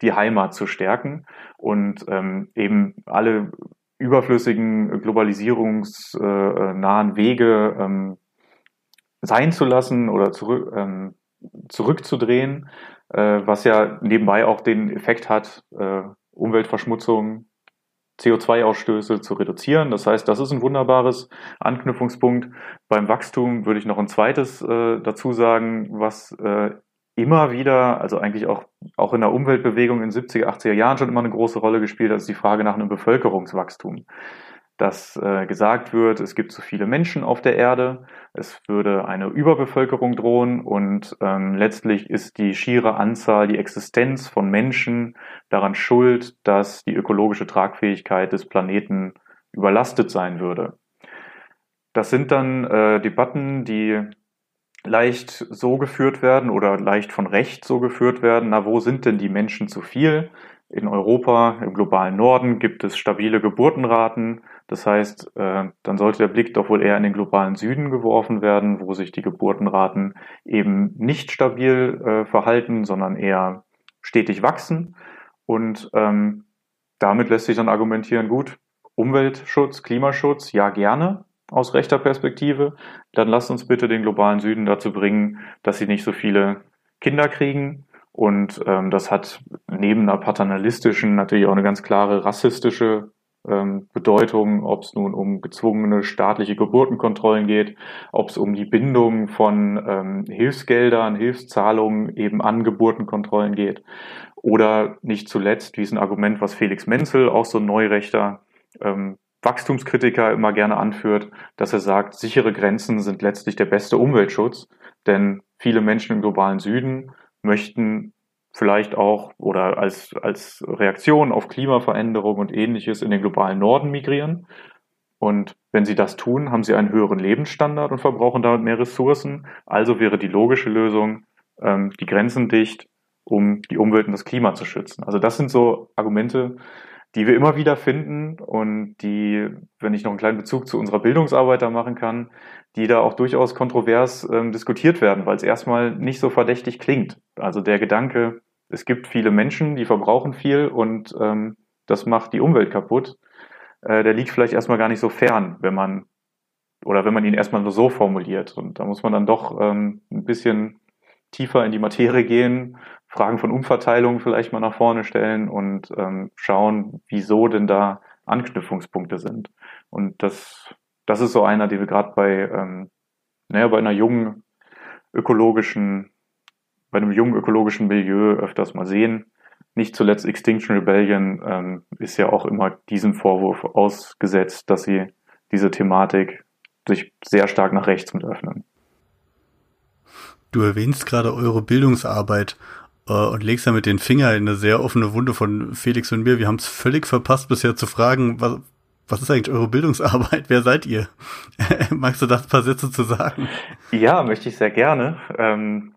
die Heimat zu stärken und ähm, eben alle überflüssigen globalisierungsnahen Wege ähm, sein zu lassen oder zurück, ähm, zurückzudrehen, äh, was ja nebenbei auch den Effekt hat, äh, Umweltverschmutzung, CO2-Ausstöße zu reduzieren. Das heißt, das ist ein wunderbares Anknüpfungspunkt. Beim Wachstum würde ich noch ein zweites äh, dazu sagen, was äh, immer wieder, also eigentlich auch, auch in der Umweltbewegung in 70er, 80er Jahren schon immer eine große Rolle gespielt hat, ist die Frage nach einem Bevölkerungswachstum dass äh, gesagt wird, es gibt zu viele Menschen auf der Erde, es würde eine Überbevölkerung drohen und ähm, letztlich ist die schiere Anzahl, die Existenz von Menschen daran schuld, dass die ökologische Tragfähigkeit des Planeten überlastet sein würde. Das sind dann äh, Debatten, die leicht so geführt werden oder leicht von Recht so geführt werden. Na, wo sind denn die Menschen zu viel? In Europa, im globalen Norden gibt es stabile Geburtenraten. Das heißt, äh, dann sollte der Blick doch wohl eher in den globalen Süden geworfen werden, wo sich die Geburtenraten eben nicht stabil äh, verhalten, sondern eher stetig wachsen. Und ähm, damit lässt sich dann argumentieren, gut, Umweltschutz, Klimaschutz, ja gerne aus rechter Perspektive. Dann lasst uns bitte den globalen Süden dazu bringen, dass sie nicht so viele Kinder kriegen. Und ähm, das hat neben einer paternalistischen natürlich auch eine ganz klare rassistische ähm, Bedeutung, ob es nun um gezwungene staatliche Geburtenkontrollen geht, ob es um die Bindung von ähm, Hilfsgeldern, Hilfszahlungen eben an Geburtenkontrollen geht. Oder nicht zuletzt, wie es ein Argument, was Felix Menzel, auch so ein Neurechter, ähm, Wachstumskritiker immer gerne anführt, dass er sagt, sichere Grenzen sind letztlich der beste Umweltschutz, denn viele Menschen im globalen Süden möchten vielleicht auch oder als, als Reaktion auf Klimaveränderung und ähnliches in den globalen Norden migrieren. Und wenn sie das tun, haben sie einen höheren Lebensstandard und verbrauchen damit mehr Ressourcen. Also wäre die logische Lösung, ähm, die Grenzen dicht, um die Umwelt und das Klima zu schützen. Also das sind so Argumente, die wir immer wieder finden und die, wenn ich noch einen kleinen Bezug zu unserer Bildungsarbeit da machen kann, die da auch durchaus kontrovers ähm, diskutiert werden, weil es erstmal nicht so verdächtig klingt. Also der Gedanke, es gibt viele Menschen, die verbrauchen viel und ähm, das macht die Umwelt kaputt, äh, der liegt vielleicht erstmal gar nicht so fern, wenn man oder wenn man ihn erstmal nur so formuliert. Und da muss man dann doch ähm, ein bisschen tiefer in die Materie gehen, Fragen von Umverteilung vielleicht mal nach vorne stellen und ähm, schauen, wieso denn da Anknüpfungspunkte sind. Und das das ist so einer, den wir gerade bei, ähm, naja, bei einer jungen ökologischen, bei einem jungen ökologischen Milieu öfters mal sehen. Nicht zuletzt Extinction Rebellion ähm, ist ja auch immer diesem Vorwurf ausgesetzt, dass sie diese Thematik sich sehr stark nach rechts mit öffnen. Du erwähnst gerade eure Bildungsarbeit und legst damit den Finger in eine sehr offene Wunde von Felix und mir. Wir haben es völlig verpasst, bisher zu fragen, was, was ist eigentlich eure Bildungsarbeit? Wer seid ihr? Magst du das paar Sätze zu sagen? Ja, möchte ich sehr gerne. Ähm,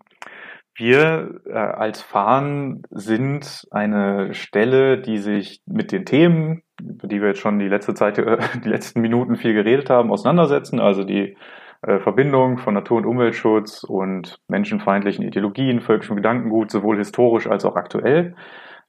wir äh, als Fahnen sind eine Stelle, die sich mit den Themen, über die wir jetzt schon die letzte Zeit, äh, die letzten Minuten viel geredet haben, auseinandersetzen. Also die äh, Verbindung von Natur- und Umweltschutz und menschenfeindlichen Ideologien, völkischem Gedankengut, sowohl historisch als auch aktuell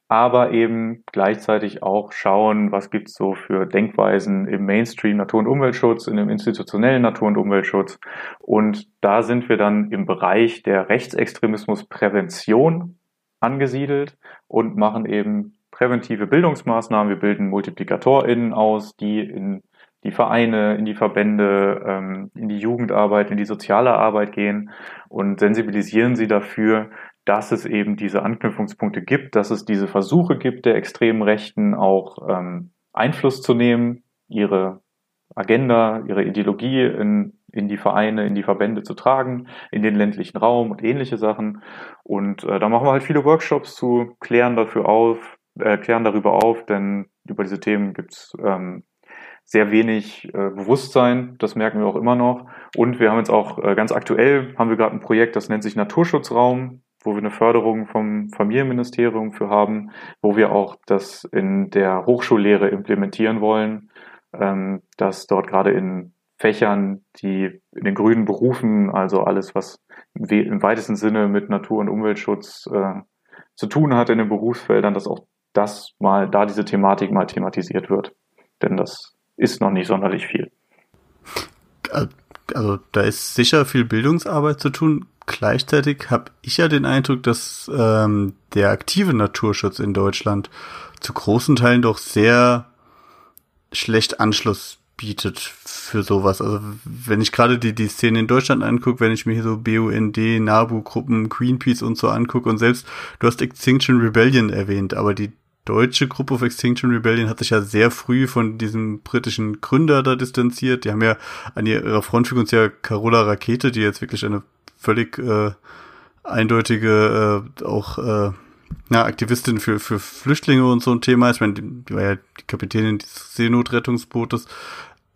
aber eben gleichzeitig auch schauen, was gibt's so für Denkweisen im Mainstream Natur- und Umweltschutz, in dem institutionellen Natur- und Umweltschutz. Und da sind wir dann im Bereich der Rechtsextremismusprävention angesiedelt und machen eben präventive Bildungsmaßnahmen. Wir bilden MultiplikatorInnen aus, die in die Vereine, in die Verbände, ähm, in die Jugendarbeit, in die soziale Arbeit gehen und sensibilisieren sie dafür, dass es eben diese Anknüpfungspunkte gibt, dass es diese Versuche gibt, der extremen Rechten auch ähm, Einfluss zu nehmen, ihre Agenda, ihre Ideologie in, in die Vereine, in die Verbände zu tragen, in den ländlichen Raum und ähnliche Sachen. Und äh, da machen wir halt viele Workshops zu, klären dafür auf, äh, klären darüber auf, denn über diese Themen gibt es ähm, sehr wenig äh, Bewusstsein, das merken wir auch immer noch. Und wir haben jetzt auch äh, ganz aktuell, haben wir gerade ein Projekt, das nennt sich Naturschutzraum, wo wir eine Förderung vom Familienministerium für haben, wo wir auch das in der Hochschullehre implementieren wollen, ähm, dass dort gerade in Fächern, die in den grünen Berufen, also alles, was im weitesten Sinne mit Natur- und Umweltschutz äh, zu tun hat in den Berufsfeldern, dass auch das mal, da diese Thematik mal thematisiert wird. Denn das ist noch nicht sonderlich viel. Also da ist sicher viel Bildungsarbeit zu tun. Gleichzeitig habe ich ja den Eindruck, dass ähm, der aktive Naturschutz in Deutschland zu großen Teilen doch sehr schlecht Anschluss bietet für sowas. Also wenn ich gerade die, die Szene in Deutschland angucke, wenn ich mir hier so BUND, NABU-Gruppen, Greenpeace und so angucke und selbst, du hast Extinction Rebellion erwähnt, aber die deutsche Gruppe of Extinction Rebellion hat sich ja sehr früh von diesem britischen Gründer da distanziert. Die haben ja an ihrer Frontfigur uns ja Carola Rakete, die jetzt wirklich eine völlig äh, eindeutige äh, auch äh, ja, Aktivistin für, für Flüchtlinge und so ein Thema ist. Ich meine, die, die war ja die Kapitänin des Seenotrettungsbootes.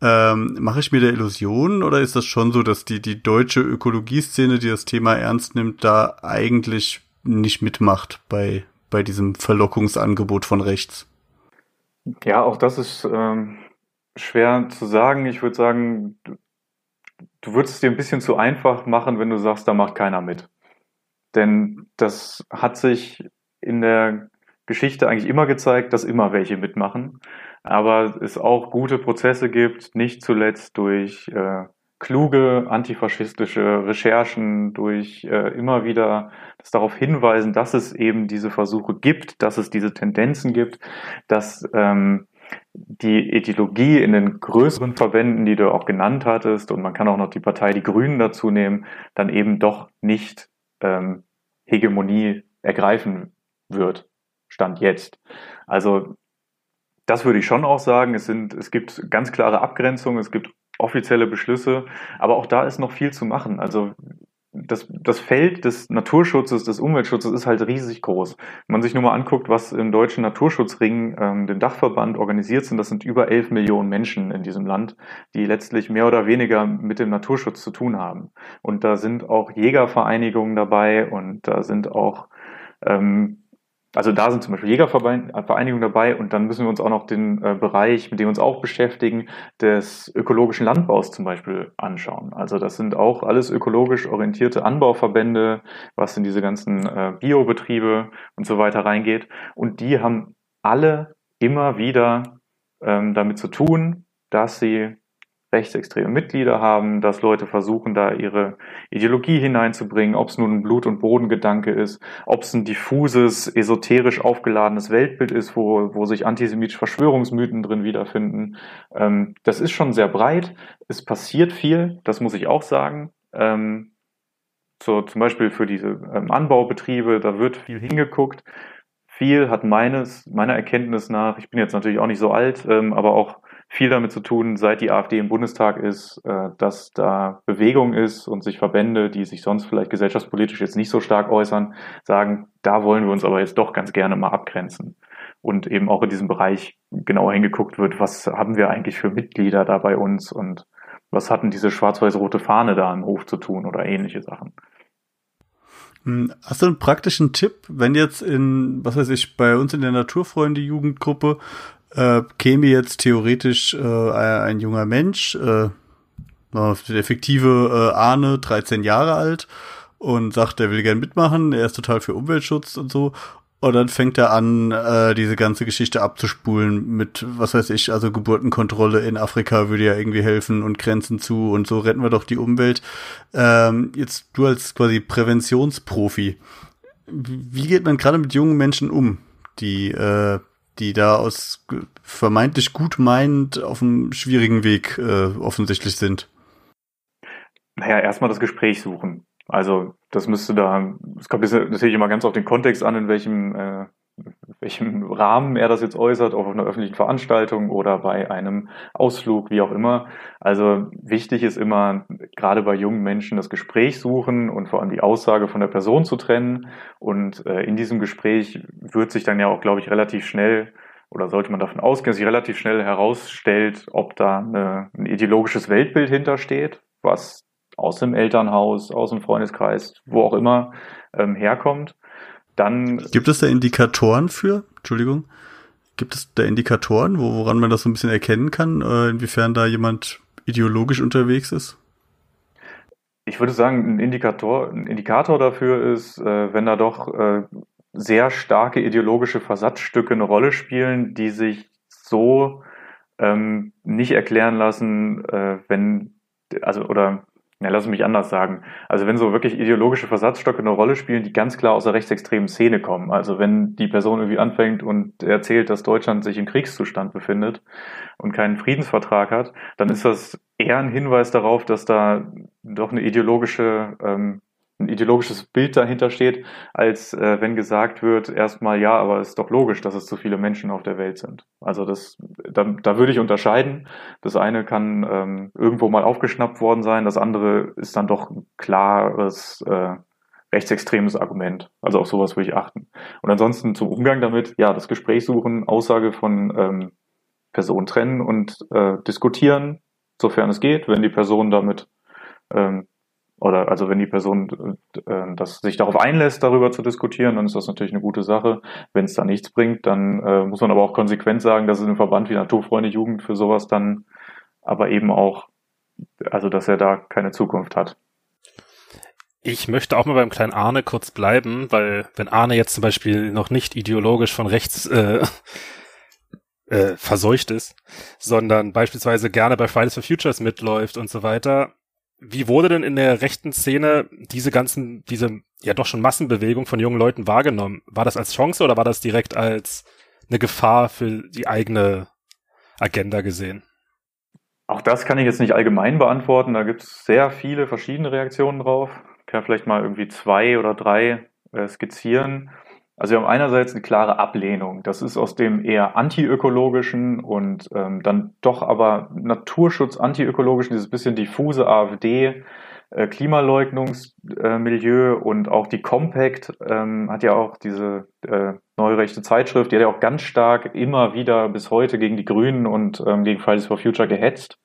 Ähm, Mache ich mir da Illusionen oder ist das schon so, dass die, die deutsche Ökologieszene, die das Thema ernst nimmt, da eigentlich nicht mitmacht bei bei diesem Verlockungsangebot von rechts? Ja, auch das ist ähm, schwer zu sagen. Ich würde sagen, du, du würdest es dir ein bisschen zu einfach machen, wenn du sagst, da macht keiner mit. Denn das hat sich in der Geschichte eigentlich immer gezeigt, dass immer welche mitmachen. Aber es auch gute Prozesse gibt, nicht zuletzt durch äh, kluge antifaschistische Recherchen, durch äh, immer wieder das darauf hinweisen, dass es eben diese Versuche gibt, dass es diese Tendenzen gibt, dass ähm, die Ideologie in den größeren Verbänden, die du auch genannt hattest, und man kann auch noch die Partei Die Grünen dazu nehmen, dann eben doch nicht ähm, Hegemonie ergreifen wird, Stand jetzt. Also das würde ich schon auch sagen. Es sind, es gibt ganz klare Abgrenzungen, es gibt offizielle Beschlüsse. Aber auch da ist noch viel zu machen. Also das, das Feld des Naturschutzes, des Umweltschutzes ist halt riesig groß. Wenn man sich nur mal anguckt, was im deutschen Naturschutzring, ähm, dem Dachverband, organisiert sind, das sind über 11 Millionen Menschen in diesem Land, die letztlich mehr oder weniger mit dem Naturschutz zu tun haben. Und da sind auch Jägervereinigungen dabei und da sind auch ähm, also da sind zum Beispiel Jägervereinigungen dabei und dann müssen wir uns auch noch den äh, Bereich, mit dem wir uns auch beschäftigen, des ökologischen Landbaus zum Beispiel anschauen. Also das sind auch alles ökologisch orientierte Anbauverbände, was in diese ganzen äh, Biobetriebe und so weiter reingeht. Und die haben alle immer wieder ähm, damit zu tun, dass sie rechtsextreme Mitglieder haben, dass Leute versuchen, da ihre Ideologie hineinzubringen, ob es nun ein Blut- und Bodengedanke ist, ob es ein diffuses, esoterisch aufgeladenes Weltbild ist, wo, wo sich antisemitische Verschwörungsmythen drin wiederfinden. Ähm, das ist schon sehr breit. Es passiert viel, das muss ich auch sagen. Ähm, so zum Beispiel für diese ähm, Anbaubetriebe, da wird viel hingeguckt. Viel hat meines, meiner Erkenntnis nach, ich bin jetzt natürlich auch nicht so alt, ähm, aber auch viel damit zu tun, seit die AfD im Bundestag ist, äh, dass da Bewegung ist und sich Verbände, die sich sonst vielleicht gesellschaftspolitisch jetzt nicht so stark äußern, sagen, da wollen wir uns aber jetzt doch ganz gerne mal abgrenzen. Und eben auch in diesem Bereich genauer hingeguckt wird, was haben wir eigentlich für Mitglieder da bei uns und was hatten diese schwarz-weiß-rote Fahne da im Hof zu tun oder ähnliche Sachen. Hm, hast du einen praktischen Tipp, wenn jetzt in, was weiß ich, bei uns in der Naturfreunde-Jugendgruppe äh, käme jetzt theoretisch äh, ein junger Mensch, äh, der fiktive äh, Arne, 13 Jahre alt, und sagt, er will gern mitmachen, er ist total für Umweltschutz und so. Und dann fängt er an, äh, diese ganze Geschichte abzuspulen mit, was weiß ich, also Geburtenkontrolle in Afrika würde ja irgendwie helfen und Grenzen zu und so retten wir doch die Umwelt. Ähm, jetzt du als quasi Präventionsprofi, wie geht man gerade mit jungen Menschen um, die äh, die da aus vermeintlich gut meinend auf einem schwierigen Weg äh, offensichtlich sind? Naja, erstmal das Gespräch suchen. Also das müsste da, es kommt natürlich immer ganz auf den Kontext an, in welchem, äh, welchem Rahmen er das jetzt äußert, ob auf einer öffentlichen Veranstaltung oder bei einem Ausflug, wie auch immer. Also wichtig ist immer, gerade bei jungen Menschen, das Gespräch suchen und vor allem die Aussage von der Person zu trennen. Und äh, in diesem Gespräch wird sich dann ja auch, glaube ich, relativ schnell oder sollte man davon ausgehen, dass sich relativ schnell herausstellt, ob da eine, ein ideologisches Weltbild hintersteht, was aus dem Elternhaus, aus dem Freundeskreis, wo auch immer ähm, herkommt. Dann gibt es da Indikatoren für? Entschuldigung. Gibt es da Indikatoren, wo, woran man das so ein bisschen erkennen kann, äh, inwiefern da jemand ideologisch unterwegs ist? Ich würde sagen, ein Indikator, ein Indikator dafür ist, äh, wenn da doch äh, sehr starke ideologische Versatzstücke eine Rolle spielen, die sich so ähm, nicht erklären lassen, äh, wenn, also, oder, ja, lass mich anders sagen. Also, wenn so wirklich ideologische Versatzstücke eine Rolle spielen, die ganz klar aus der rechtsextremen Szene kommen. Also, wenn die Person irgendwie anfängt und erzählt, dass Deutschland sich im Kriegszustand befindet und keinen Friedensvertrag hat, dann ist das eher ein Hinweis darauf, dass da doch eine ideologische ähm, ein ideologisches Bild dahinter steht, als äh, wenn gesagt wird, erstmal ja, aber es ist doch logisch, dass es zu viele Menschen auf der Welt sind. Also das, da, da würde ich unterscheiden. Das eine kann ähm, irgendwo mal aufgeschnappt worden sein, das andere ist dann doch ein klares äh, rechtsextremes Argument. Also auf sowas würde ich achten. Und ansonsten zum Umgang damit, ja, das Gespräch suchen, Aussage von ähm, Person trennen und äh, diskutieren, sofern es geht, wenn die Person damit ähm, oder also wenn die Person äh, das sich darauf einlässt, darüber zu diskutieren, dann ist das natürlich eine gute Sache. Wenn es da nichts bringt, dann äh, muss man aber auch konsequent sagen, dass es im Verband wie Naturfreunde Jugend für sowas dann aber eben auch, also dass er da keine Zukunft hat. Ich möchte auch mal beim kleinen Arne kurz bleiben, weil wenn Arne jetzt zum Beispiel noch nicht ideologisch von rechts äh, äh, verseucht ist, sondern beispielsweise gerne bei Fridays for Futures mitläuft und so weiter, wie wurde denn in der rechten Szene diese ganzen, diese ja doch schon Massenbewegung von jungen Leuten wahrgenommen? War das als Chance oder war das direkt als eine Gefahr für die eigene Agenda gesehen? Auch das kann ich jetzt nicht allgemein beantworten. Da gibt es sehr viele verschiedene Reaktionen drauf. Ich kann vielleicht mal irgendwie zwei oder drei äh, skizzieren. Also wir haben einerseits eine klare Ablehnung. Das ist aus dem eher antiökologischen und ähm, dann doch aber Naturschutz antiökologischen, dieses bisschen diffuse AfD, äh, Klimaleugnungsmilieu und auch die Compact ähm, hat ja auch diese äh, neurechte Zeitschrift, die hat ja auch ganz stark immer wieder bis heute gegen die Grünen und ähm, gegen Fridays for Future gehetzt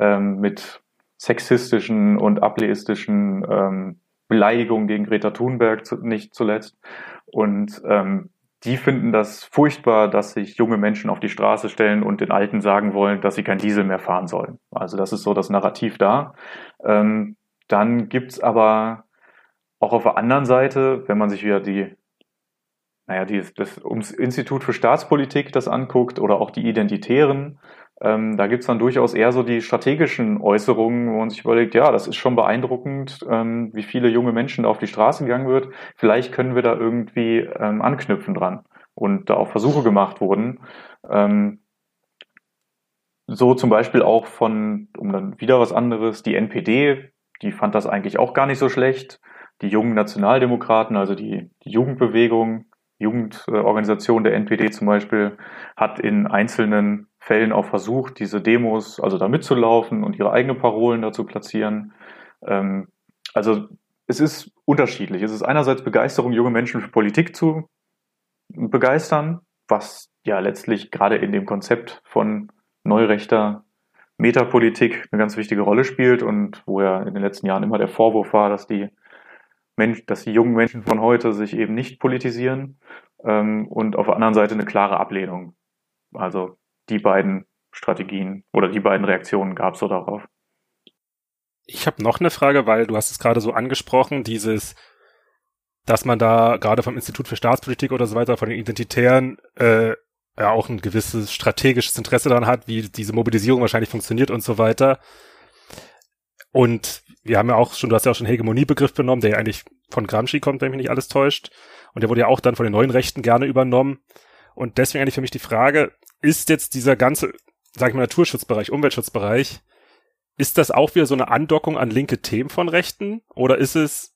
ähm, mit sexistischen und ableistischen ähm, Beleidigungen gegen Greta Thunberg zu, nicht zuletzt. Und ähm, die finden das furchtbar, dass sich junge Menschen auf die Straße stellen und den Alten sagen wollen, dass sie kein Diesel mehr fahren sollen. Also das ist so das Narrativ da. Ähm, dann gibt's aber auch auf der anderen Seite, wenn man sich wieder die, naja, die, das ums Institut für Staatspolitik das anguckt oder auch die Identitären, ähm, da gibt's dann durchaus eher so die strategischen Äußerungen, wo man sich überlegt, ja, das ist schon beeindruckend, ähm, wie viele junge Menschen da auf die Straße gegangen wird. Vielleicht können wir da irgendwie ähm, anknüpfen dran. Und da auch Versuche gemacht wurden. Ähm, so zum Beispiel auch von, um dann wieder was anderes, die NPD, die fand das eigentlich auch gar nicht so schlecht. Die jungen Nationaldemokraten, also die, die Jugendbewegung, Jugendorganisation der NPD zum Beispiel, hat in einzelnen Fällen auch versucht, diese Demos, also da mitzulaufen und ihre eigenen Parolen dazu platzieren. Ähm, also es ist unterschiedlich. Es ist einerseits Begeisterung, junge Menschen für Politik zu begeistern, was ja letztlich gerade in dem Konzept von neurechter Metapolitik eine ganz wichtige Rolle spielt und wo ja in den letzten Jahren immer der Vorwurf war, dass die Mensch, dass die jungen Menschen von heute sich eben nicht politisieren ähm, und auf der anderen Seite eine klare Ablehnung. Also die beiden Strategien oder die beiden Reaktionen gab es so darauf. Ich habe noch eine Frage, weil du hast es gerade so angesprochen, dieses, dass man da gerade vom Institut für Staatspolitik oder so weiter, von den Identitären, äh, ja auch ein gewisses strategisches Interesse daran hat, wie diese Mobilisierung wahrscheinlich funktioniert und so weiter. Und wir haben ja auch schon, du hast ja auch schon Hegemoniebegriff benommen, der ja eigentlich von Gramsci kommt, wenn mich nicht alles täuscht. Und der wurde ja auch dann von den neuen Rechten gerne übernommen. Und deswegen eigentlich für mich die Frage, ist jetzt dieser ganze, sag ich mal, Naturschutzbereich, Umweltschutzbereich, ist das auch wieder so eine Andockung an linke Themen von Rechten? Oder ist es,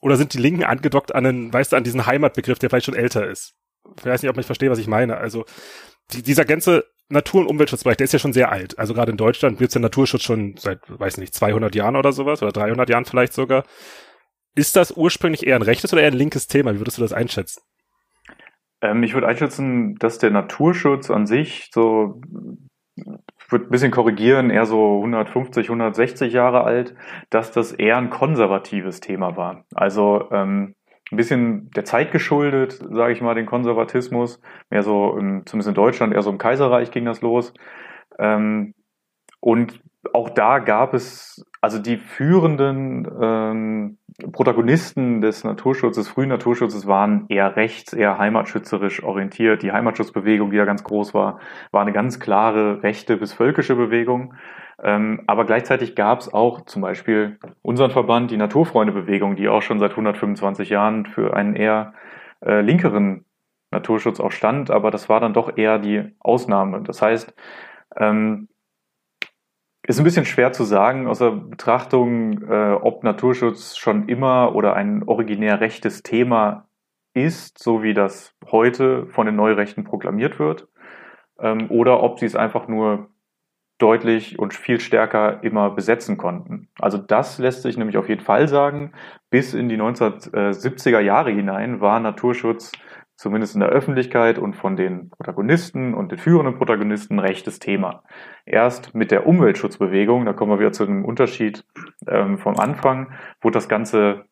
oder sind die Linken angedockt an einen, weißt du, an diesen Heimatbegriff, der vielleicht schon älter ist? ich weiß nicht, ob ich verstehe, was ich meine. Also die, dieser ganze Natur- und Umweltschutzbereich, der ist ja schon sehr alt. Also gerade in Deutschland gibt es den Naturschutz schon seit, weiß nicht, 200 Jahren oder sowas oder 300 Jahren vielleicht sogar. Ist das ursprünglich eher ein rechtes oder eher ein linkes Thema? Wie würdest du das einschätzen? Ähm, ich würde einschätzen, dass der Naturschutz an sich so, ich würde ein bisschen korrigieren, eher so 150, 160 Jahre alt, dass das eher ein konservatives Thema war. Also ähm, ein bisschen der Zeit geschuldet, sage ich mal, den Konservatismus. Mehr so, im, zumindest in Deutschland, eher so im Kaiserreich ging das los. Ähm, und auch da gab es, also die führenden ähm, Protagonisten des Naturschutzes, frühen Naturschutzes, waren eher rechts, eher heimatschützerisch orientiert. Die Heimatschutzbewegung, die da ganz groß war, war eine ganz klare rechte bis völkische Bewegung. Ähm, aber gleichzeitig gab es auch zum Beispiel unseren Verband, die Naturfreundebewegung, die auch schon seit 125 Jahren für einen eher äh, linkeren Naturschutz auch stand, aber das war dann doch eher die Ausnahme. Das heißt, ähm, ist ein bisschen schwer zu sagen aus der Betrachtung, äh, ob Naturschutz schon immer oder ein originär rechtes Thema ist, so wie das heute von den Neurechten proklamiert wird, ähm, oder ob sie es einfach nur deutlich und viel stärker immer besetzen konnten. Also das lässt sich nämlich auf jeden Fall sagen. Bis in die 1970er Jahre hinein war Naturschutz zumindest in der Öffentlichkeit und von den Protagonisten und den führenden Protagonisten rechtes Thema. Erst mit der Umweltschutzbewegung, da kommen wir wieder zu einem Unterschied ähm, vom Anfang, wurde das Ganze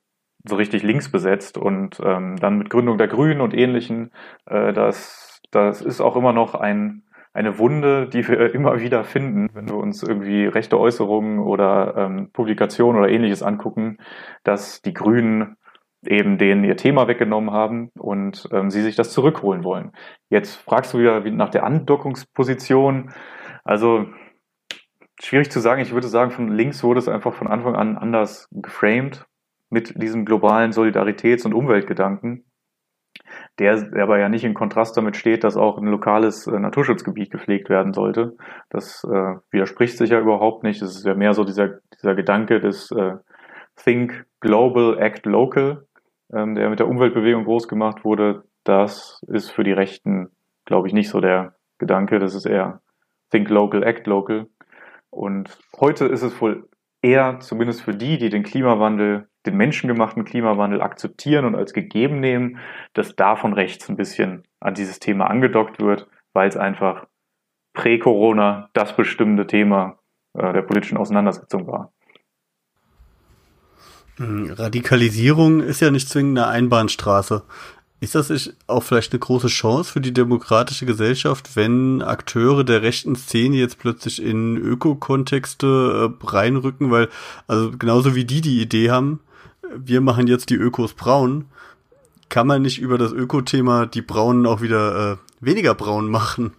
so richtig links besetzt und ähm, dann mit Gründung der Grünen und ähnlichen, äh, das, das ist auch immer noch ein eine Wunde, die wir immer wieder finden, wenn wir uns irgendwie rechte Äußerungen oder ähm, Publikationen oder ähnliches angucken, dass die Grünen eben denen ihr Thema weggenommen haben und ähm, sie sich das zurückholen wollen. Jetzt fragst du wieder nach der Andockungsposition. Also schwierig zu sagen. Ich würde sagen, von links wurde es einfach von Anfang an anders geframed mit diesem globalen Solidaritäts- und Umweltgedanken der aber ja nicht in Kontrast damit steht, dass auch ein lokales äh, Naturschutzgebiet gepflegt werden sollte. Das äh, widerspricht sich ja überhaupt nicht. Es ist ja mehr so dieser, dieser Gedanke des äh, Think Global, Act Local, ähm, der mit der Umweltbewegung groß gemacht wurde. Das ist für die Rechten, glaube ich, nicht so der Gedanke. Das ist eher Think Local, Act Local. Und heute ist es wohl eher, zumindest für die, die den Klimawandel den menschengemachten Klimawandel akzeptieren und als gegeben nehmen, dass da von rechts ein bisschen an dieses Thema angedockt wird, weil es einfach prä-Corona das bestimmende Thema äh, der politischen Auseinandersetzung war. Hm, Radikalisierung ist ja nicht zwingend eine Einbahnstraße. Ist das auch vielleicht eine große Chance für die demokratische Gesellschaft, wenn Akteure der rechten Szene jetzt plötzlich in Ökokontexte äh, reinrücken, weil also genauso wie die die Idee haben, wir machen jetzt die Ökos braun, kann man nicht über das Öko-Thema die Braunen auch wieder äh, weniger braun machen?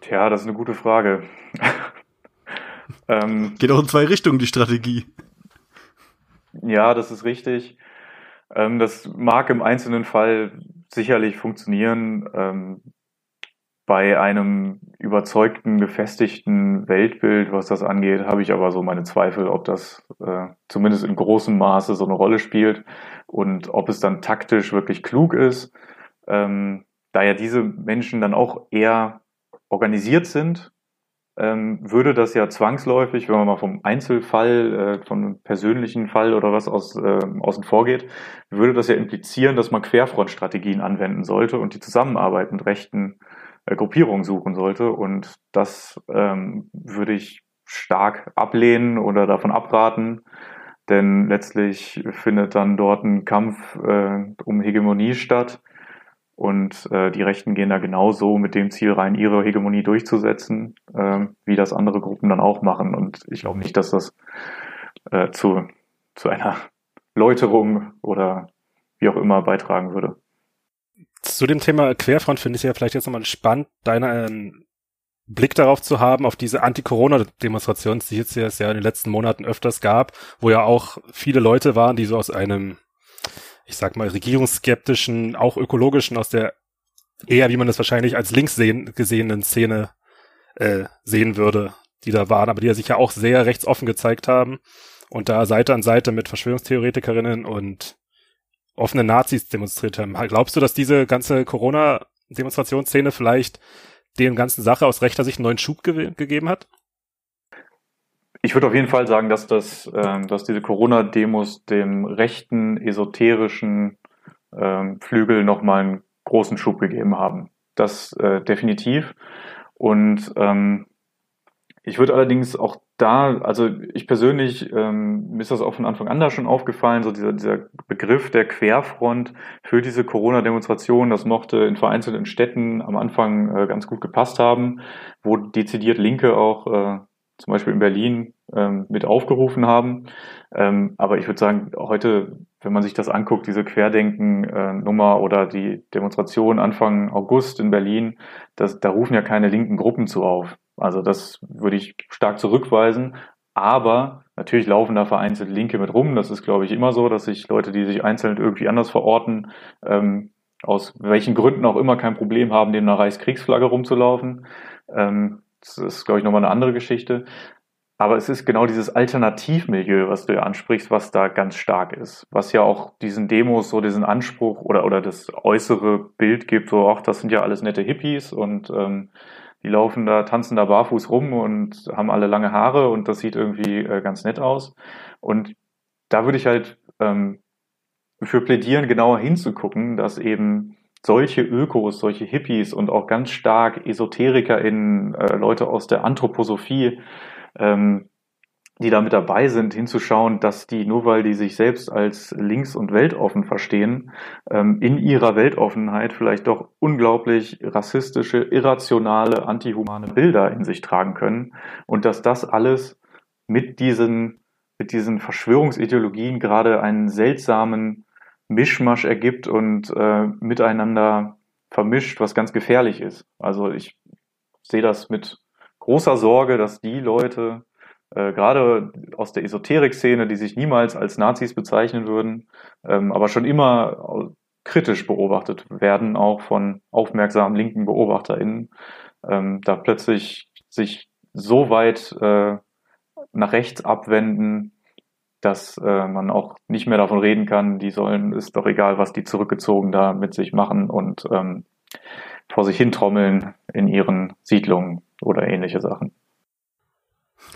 Tja, das ist eine gute Frage. ähm, Geht auch in zwei Richtungen die Strategie. Ja, das ist richtig. Ähm, das mag im einzelnen Fall sicherlich funktionieren. Ähm, bei einem überzeugten, gefestigten Weltbild, was das angeht, habe ich aber so meine Zweifel, ob das äh, zumindest in großem Maße so eine Rolle spielt und ob es dann taktisch wirklich klug ist, ähm, da ja diese Menschen dann auch eher organisiert sind, ähm, würde das ja zwangsläufig, wenn man mal vom Einzelfall, äh, vom persönlichen Fall oder was aus, äh, außen vor geht, würde das ja implizieren, dass man Querfrontstrategien anwenden sollte und die Zusammenarbeit mit rechten äh, Gruppierung suchen sollte. Und das ähm, würde ich stark ablehnen oder davon abraten. Denn letztlich findet dann dort ein Kampf äh, um Hegemonie statt. Und äh, die Rechten gehen da genauso mit dem Ziel rein, ihre Hegemonie durchzusetzen, äh, wie das andere Gruppen dann auch machen. Und ich glaube nicht, dass das äh, zu, zu einer Läuterung oder wie auch immer beitragen würde zu dem Thema Querfront finde ich ja vielleicht jetzt nochmal spannend, deinen Blick darauf zu haben, auf diese Anti-Corona-Demonstrationen, die es jetzt ja in den letzten Monaten öfters gab, wo ja auch viele Leute waren, die so aus einem, ich sag mal, regierungsskeptischen, auch ökologischen, aus der eher, wie man das wahrscheinlich als links sehen, gesehenen Szene äh, sehen würde, die da waren, aber die ja sich ja auch sehr rechtsoffen gezeigt haben und da Seite an Seite mit Verschwörungstheoretikerinnen und offene Nazis demonstriert haben. Glaubst du, dass diese ganze Corona-Demonstrationsszene vielleicht dem ganzen Sache aus rechter Sicht einen neuen Schub ge gegeben hat? Ich würde auf jeden Fall sagen, dass das, äh, dass diese Corona-Demos dem rechten, esoterischen ähm, Flügel nochmal einen großen Schub gegeben haben. Das äh, definitiv. Und ähm, ich würde allerdings auch da, also ich persönlich, ähm, mir ist das auch von Anfang an da schon aufgefallen, so dieser, dieser Begriff der Querfront für diese Corona-Demonstration, das mochte in vereinzelten Städten am Anfang äh, ganz gut gepasst haben, wo dezidiert Linke auch äh, zum Beispiel in Berlin ähm, mit aufgerufen haben. Ähm, aber ich würde sagen, heute, wenn man sich das anguckt, diese Querdenken-Nummer äh, oder die Demonstration Anfang August in Berlin, das, da rufen ja keine linken Gruppen zu auf. Also das würde ich stark zurückweisen. Aber natürlich laufen da vereinzelt Linke mit rum. Das ist, glaube ich, immer so, dass sich Leute, die sich einzeln irgendwie anders verorten, ähm, aus welchen Gründen auch immer kein Problem haben, neben einer Reichskriegsflagge rumzulaufen. Ähm, das ist, glaube ich, nochmal eine andere Geschichte. Aber es ist genau dieses Alternativmilieu, was du ja ansprichst, was da ganz stark ist. Was ja auch diesen Demos so diesen Anspruch oder, oder das äußere Bild gibt, so, ach, das sind ja alles nette Hippies und ähm, die laufen da, tanzen da barfuß rum und haben alle lange Haare und das sieht irgendwie äh, ganz nett aus. Und da würde ich halt ähm, für plädieren, genauer hinzugucken, dass eben solche Ökos, solche Hippies und auch ganz stark EsoterikerInnen, äh, Leute aus der Anthroposophie, ähm, die da mit dabei sind, hinzuschauen, dass die, nur weil die sich selbst als links- und weltoffen verstehen, ähm, in ihrer Weltoffenheit vielleicht doch unglaublich rassistische, irrationale, antihumane Bilder in sich tragen können und dass das alles mit diesen, mit diesen Verschwörungsideologien gerade einen seltsamen Mischmasch ergibt und äh, miteinander vermischt, was ganz gefährlich ist. Also ich sehe das mit großer Sorge, dass die Leute, äh, gerade aus der Esoterik-Szene, die sich niemals als Nazis bezeichnen würden, ähm, aber schon immer kritisch beobachtet werden, auch von aufmerksamen linken BeobachterInnen, ähm, da plötzlich sich so weit äh, nach rechts abwenden, dass äh, man auch nicht mehr davon reden kann, die sollen, ist doch egal, was die zurückgezogen da mit sich machen und ähm, vor sich hintrommeln in ihren Siedlungen oder ähnliche Sachen.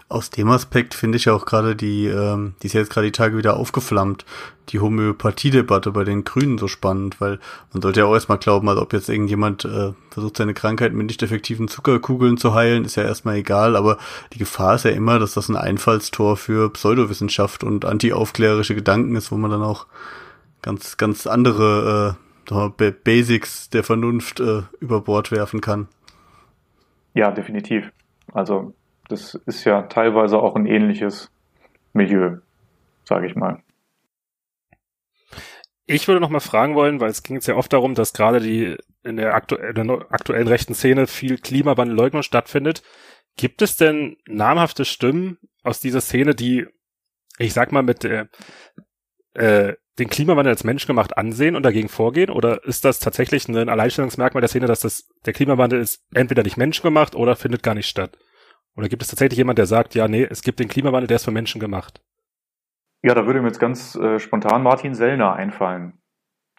Aus dem Aspekt finde ich auch gerade die, ähm, die ist jetzt gerade die Tage wieder aufgeflammt, die Homöopathie-Debatte bei den Grünen so spannend, weil man sollte ja auch erstmal glauben, als ob jetzt irgendjemand äh, versucht, seine Krankheit mit nicht effektiven Zuckerkugeln zu heilen, ist ja erstmal egal, aber die Gefahr ist ja immer, dass das ein Einfallstor für Pseudowissenschaft und antiaufklärerische Gedanken ist, wo man dann auch ganz, ganz andere äh, Basics der Vernunft äh, über Bord werfen kann. Ja, definitiv. Also das ist ja teilweise auch ein ähnliches Milieu, sage ich mal. Ich würde noch mal fragen wollen, weil es ging jetzt ja oft darum, dass gerade die in der, aktu in der aktuellen rechten Szene viel Klimawandelleugnung stattfindet. Gibt es denn namhafte Stimmen aus dieser Szene, die, ich sag mal, mit der, äh, den Klimawandel als menschgemacht ansehen und dagegen vorgehen? Oder ist das tatsächlich ein Alleinstellungsmerkmal der Szene, dass das, der Klimawandel ist entweder nicht menschengemacht oder findet gar nicht statt? Oder gibt es tatsächlich jemand, der sagt, ja, nee, es gibt den Klimawandel, der ist für Menschen gemacht? Ja, da würde mir jetzt ganz äh, spontan Martin Sellner einfallen.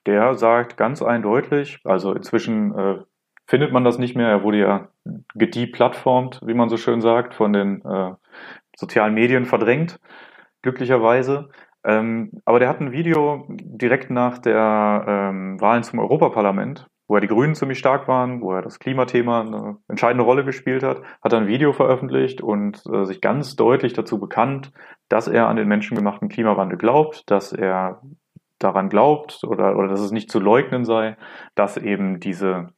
Der sagt ganz eindeutig, also inzwischen äh, findet man das nicht mehr, er wurde ja gedeplatformt, wie man so schön sagt, von den äh, sozialen Medien verdrängt, glücklicherweise. Ähm, aber der hat ein Video direkt nach der ähm, Wahlen zum Europaparlament, wo er die Grünen ziemlich stark waren, wo er das Klimathema eine entscheidende Rolle gespielt hat, hat er ein Video veröffentlicht und äh, sich ganz deutlich dazu bekannt, dass er an den menschengemachten Klimawandel glaubt, dass er daran glaubt oder, oder dass es nicht zu leugnen sei, dass eben diese,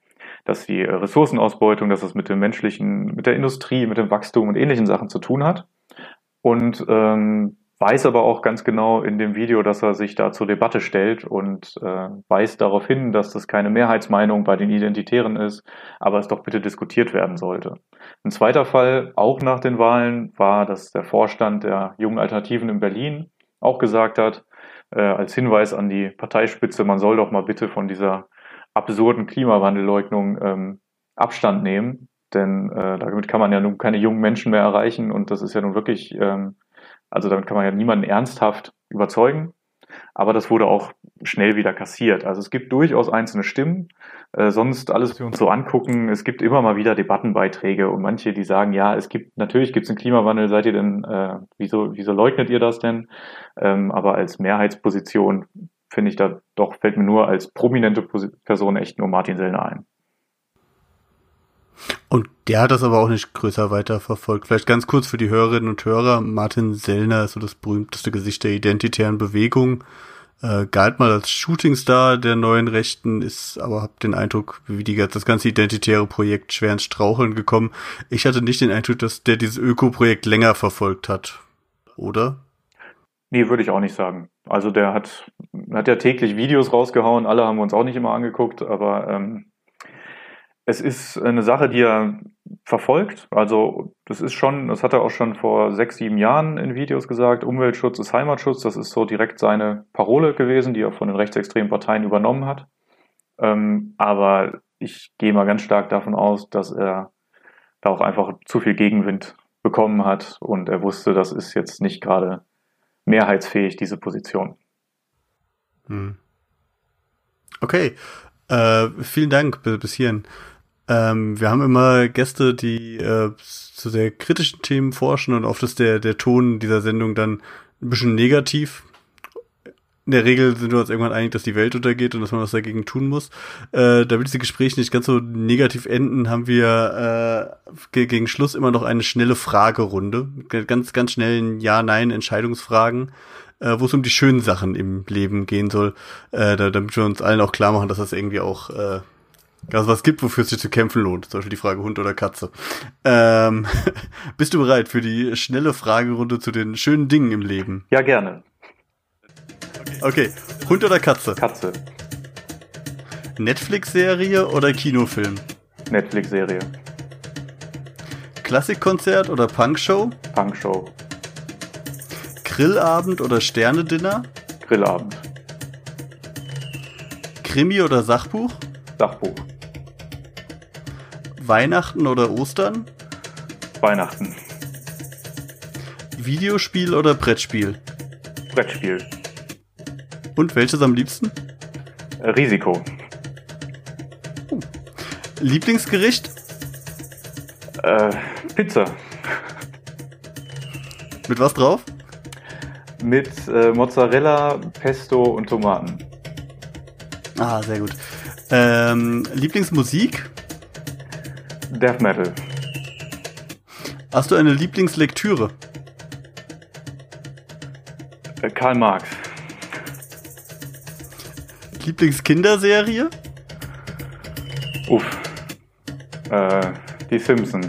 dass die Ressourcenausbeutung, dass es mit dem menschlichen, mit der Industrie, mit dem Wachstum und ähnlichen Sachen zu tun hat. Und ähm, weiß aber auch ganz genau in dem Video, dass er sich da zur Debatte stellt und äh, weist darauf hin, dass das keine Mehrheitsmeinung bei den Identitären ist, aber es doch bitte diskutiert werden sollte. Ein zweiter Fall, auch nach den Wahlen, war, dass der Vorstand der Jungen Alternativen in Berlin auch gesagt hat, äh, als Hinweis an die Parteispitze, man soll doch mal bitte von dieser absurden Klimawandelleugnung ähm, Abstand nehmen, denn äh, damit kann man ja nun keine jungen Menschen mehr erreichen und das ist ja nun wirklich ähm, also damit kann man ja niemanden ernsthaft überzeugen. aber das wurde auch schnell wieder kassiert. Also es gibt durchaus einzelne Stimmen, äh, sonst alles, was wir uns so angucken, es gibt immer mal wieder Debattenbeiträge und manche, die sagen, ja, es gibt, natürlich gibt es einen Klimawandel, seid ihr denn, äh, wieso, wieso leugnet ihr das denn? Ähm, aber als Mehrheitsposition finde ich da doch, fällt mir nur als prominente Person echt nur Martin Sellner ein. Und der hat das aber auch nicht größer weiterverfolgt. Vielleicht ganz kurz für die Hörerinnen und Hörer. Martin Sellner ist so das berühmteste Gesicht der identitären Bewegung. Äh, galt mal als Shootingstar der neuen Rechten, ist aber hab den Eindruck, wie die, das ganze identitäre Projekt schwer ins Straucheln gekommen. Ich hatte nicht den Eindruck, dass der dieses Öko-Projekt länger verfolgt hat. Oder? Nee, würde ich auch nicht sagen. Also der hat, hat ja täglich Videos rausgehauen, alle haben wir uns auch nicht immer angeguckt, aber ähm, es ist eine Sache, die er verfolgt. Also das ist schon, das hat er auch schon vor sechs, sieben Jahren in Videos gesagt. Umweltschutz ist Heimatschutz. Das ist so direkt seine Parole gewesen, die er von den rechtsextremen Parteien übernommen hat. Ähm, aber ich gehe mal ganz stark davon aus, dass er da auch einfach zu viel Gegenwind bekommen hat und er wusste, das ist jetzt nicht gerade mehrheitsfähig, diese Position. Hm. Okay, äh, vielen Dank bis hierhin. Ähm, wir haben immer Gäste, die äh, zu sehr kritischen Themen forschen und oft ist der, der Ton dieser Sendung dann ein bisschen negativ. In der Regel sind wir uns irgendwann einig, dass die Welt untergeht und dass man was dagegen tun muss. Äh, damit diese Gespräche nicht ganz so negativ enden, haben wir äh, gegen Schluss immer noch eine schnelle Fragerunde. Ganz, ganz schnellen Ja-Nein-Entscheidungsfragen, äh, wo es um die schönen Sachen im Leben gehen soll, äh, da, damit wir uns allen auch klar machen, dass das irgendwie auch äh, also was gibt, wofür es sich zu kämpfen lohnt. Zum Beispiel die Frage Hund oder Katze. Ähm, bist du bereit für die schnelle Fragerunde zu den schönen Dingen im Leben? Ja, gerne. Okay, Hund oder Katze? Katze. Netflix-Serie oder Kinofilm? Netflix-Serie. Klassikkonzert oder Punkshow? Punkshow. Grillabend oder Sternedinner? Grillabend. Krimi oder Sachbuch? Sachbuch. Weihnachten oder Ostern? Weihnachten. Videospiel oder Brettspiel? Brettspiel. Und welches am liebsten? Risiko. Lieblingsgericht? Äh, Pizza. Mit was drauf? Mit äh, Mozzarella, Pesto und Tomaten. Ah, sehr gut. Ähm, Lieblingsmusik? Death Metal. Hast du eine Lieblingslektüre? Äh, Karl Marx. Lieblingskinderserie? Uff. Äh, die Simpsons.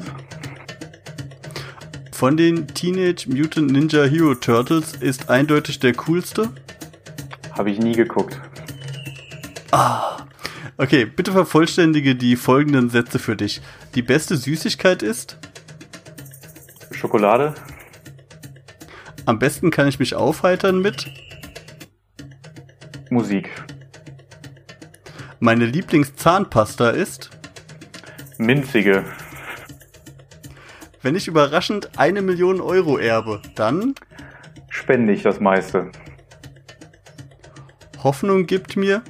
Von den Teenage Mutant Ninja Hero Turtles ist eindeutig der coolste? Habe ich nie geguckt. Ah. Okay, bitte vervollständige die folgenden Sätze für dich. Die beste Süßigkeit ist? Schokolade. Am besten kann ich mich aufheitern mit? Musik. Meine Lieblingszahnpasta ist? Minzige. Wenn ich überraschend eine Million Euro erbe, dann? Spende ich das meiste. Hoffnung gibt mir?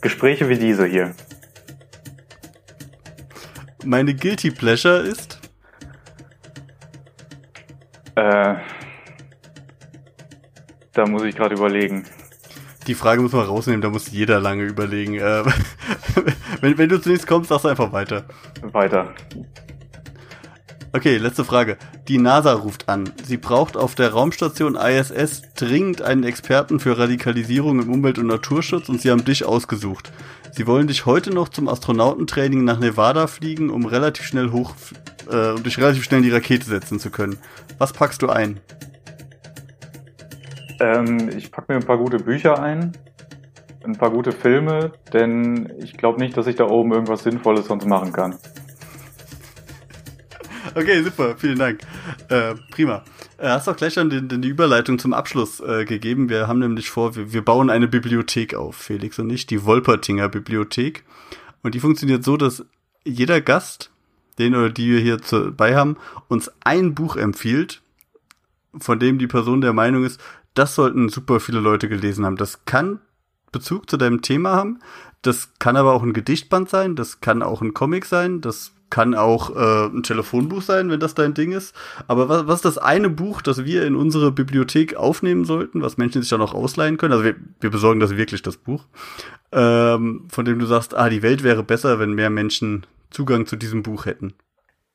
Gespräche wie diese hier. Meine Guilty Pleasure ist? Äh, da muss ich gerade überlegen. Die Frage muss man rausnehmen, da muss jeder lange überlegen. Äh, wenn, wenn du zunächst kommst, sagst du einfach weiter. Weiter. Okay, letzte Frage. Die NASA ruft an. Sie braucht auf der Raumstation ISS dringend einen Experten für Radikalisierung im Umwelt- und Naturschutz und sie haben dich ausgesucht. Sie wollen dich heute noch zum Astronautentraining nach Nevada fliegen, um relativ schnell hoch, äh, um dich relativ schnell in die Rakete setzen zu können. Was packst du ein? Ähm, ich packe mir ein paar gute Bücher ein, ein paar gute Filme, denn ich glaube nicht, dass ich da oben irgendwas Sinnvolles sonst machen kann. Okay, super, vielen Dank. Äh, prima. Äh, hast auch gleich schon den, den, die Überleitung zum Abschluss äh, gegeben. Wir haben nämlich vor, wir, wir bauen eine Bibliothek auf, Felix und ich, die Wolpertinger Bibliothek. Und die funktioniert so, dass jeder Gast, den oder die wir hier dabei haben, uns ein Buch empfiehlt, von dem die Person der Meinung ist, das sollten super viele Leute gelesen haben. Das kann Bezug zu deinem Thema haben. Das kann aber auch ein Gedichtband sein, das kann auch ein Comic sein, das kann auch äh, ein Telefonbuch sein, wenn das dein Ding ist. Aber was, was ist das eine Buch, das wir in unsere Bibliothek aufnehmen sollten, was Menschen sich dann auch ausleihen können? Also wir, wir besorgen das wirklich, das Buch, ähm, von dem du sagst, ah, die Welt wäre besser, wenn mehr Menschen Zugang zu diesem Buch hätten.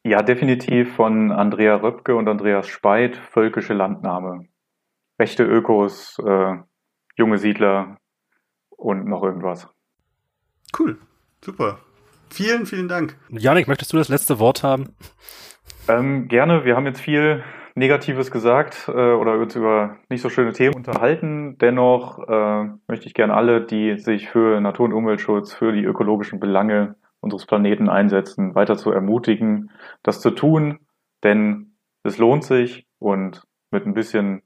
Ja, definitiv von Andrea Röpke und Andreas Speit, Völkische Landnahme. Rechte Ökos, äh, junge Siedler und noch irgendwas. Cool, super. Vielen, vielen Dank. Janik, möchtest du das letzte Wort haben? Ähm, gerne. Wir haben jetzt viel Negatives gesagt äh, oder uns über nicht so schöne Themen unterhalten. Dennoch äh, möchte ich gerne alle, die sich für Natur- und Umweltschutz, für die ökologischen Belange unseres Planeten einsetzen, weiter zu ermutigen, das zu tun, denn es lohnt sich und mit ein bisschen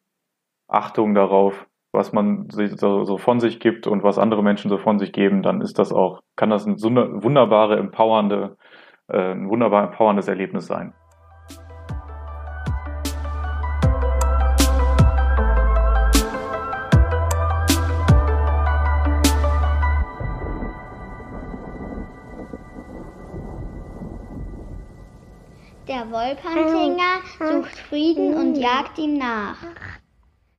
Achtung darauf was man so, so von sich gibt und was andere Menschen so von sich geben, dann ist das auch, kann das ein wunderbare, empowernde, äh, ein wunderbar empowerndes Erlebnis sein. Der Wolpertinger sucht Frieden und jagt ihm nach.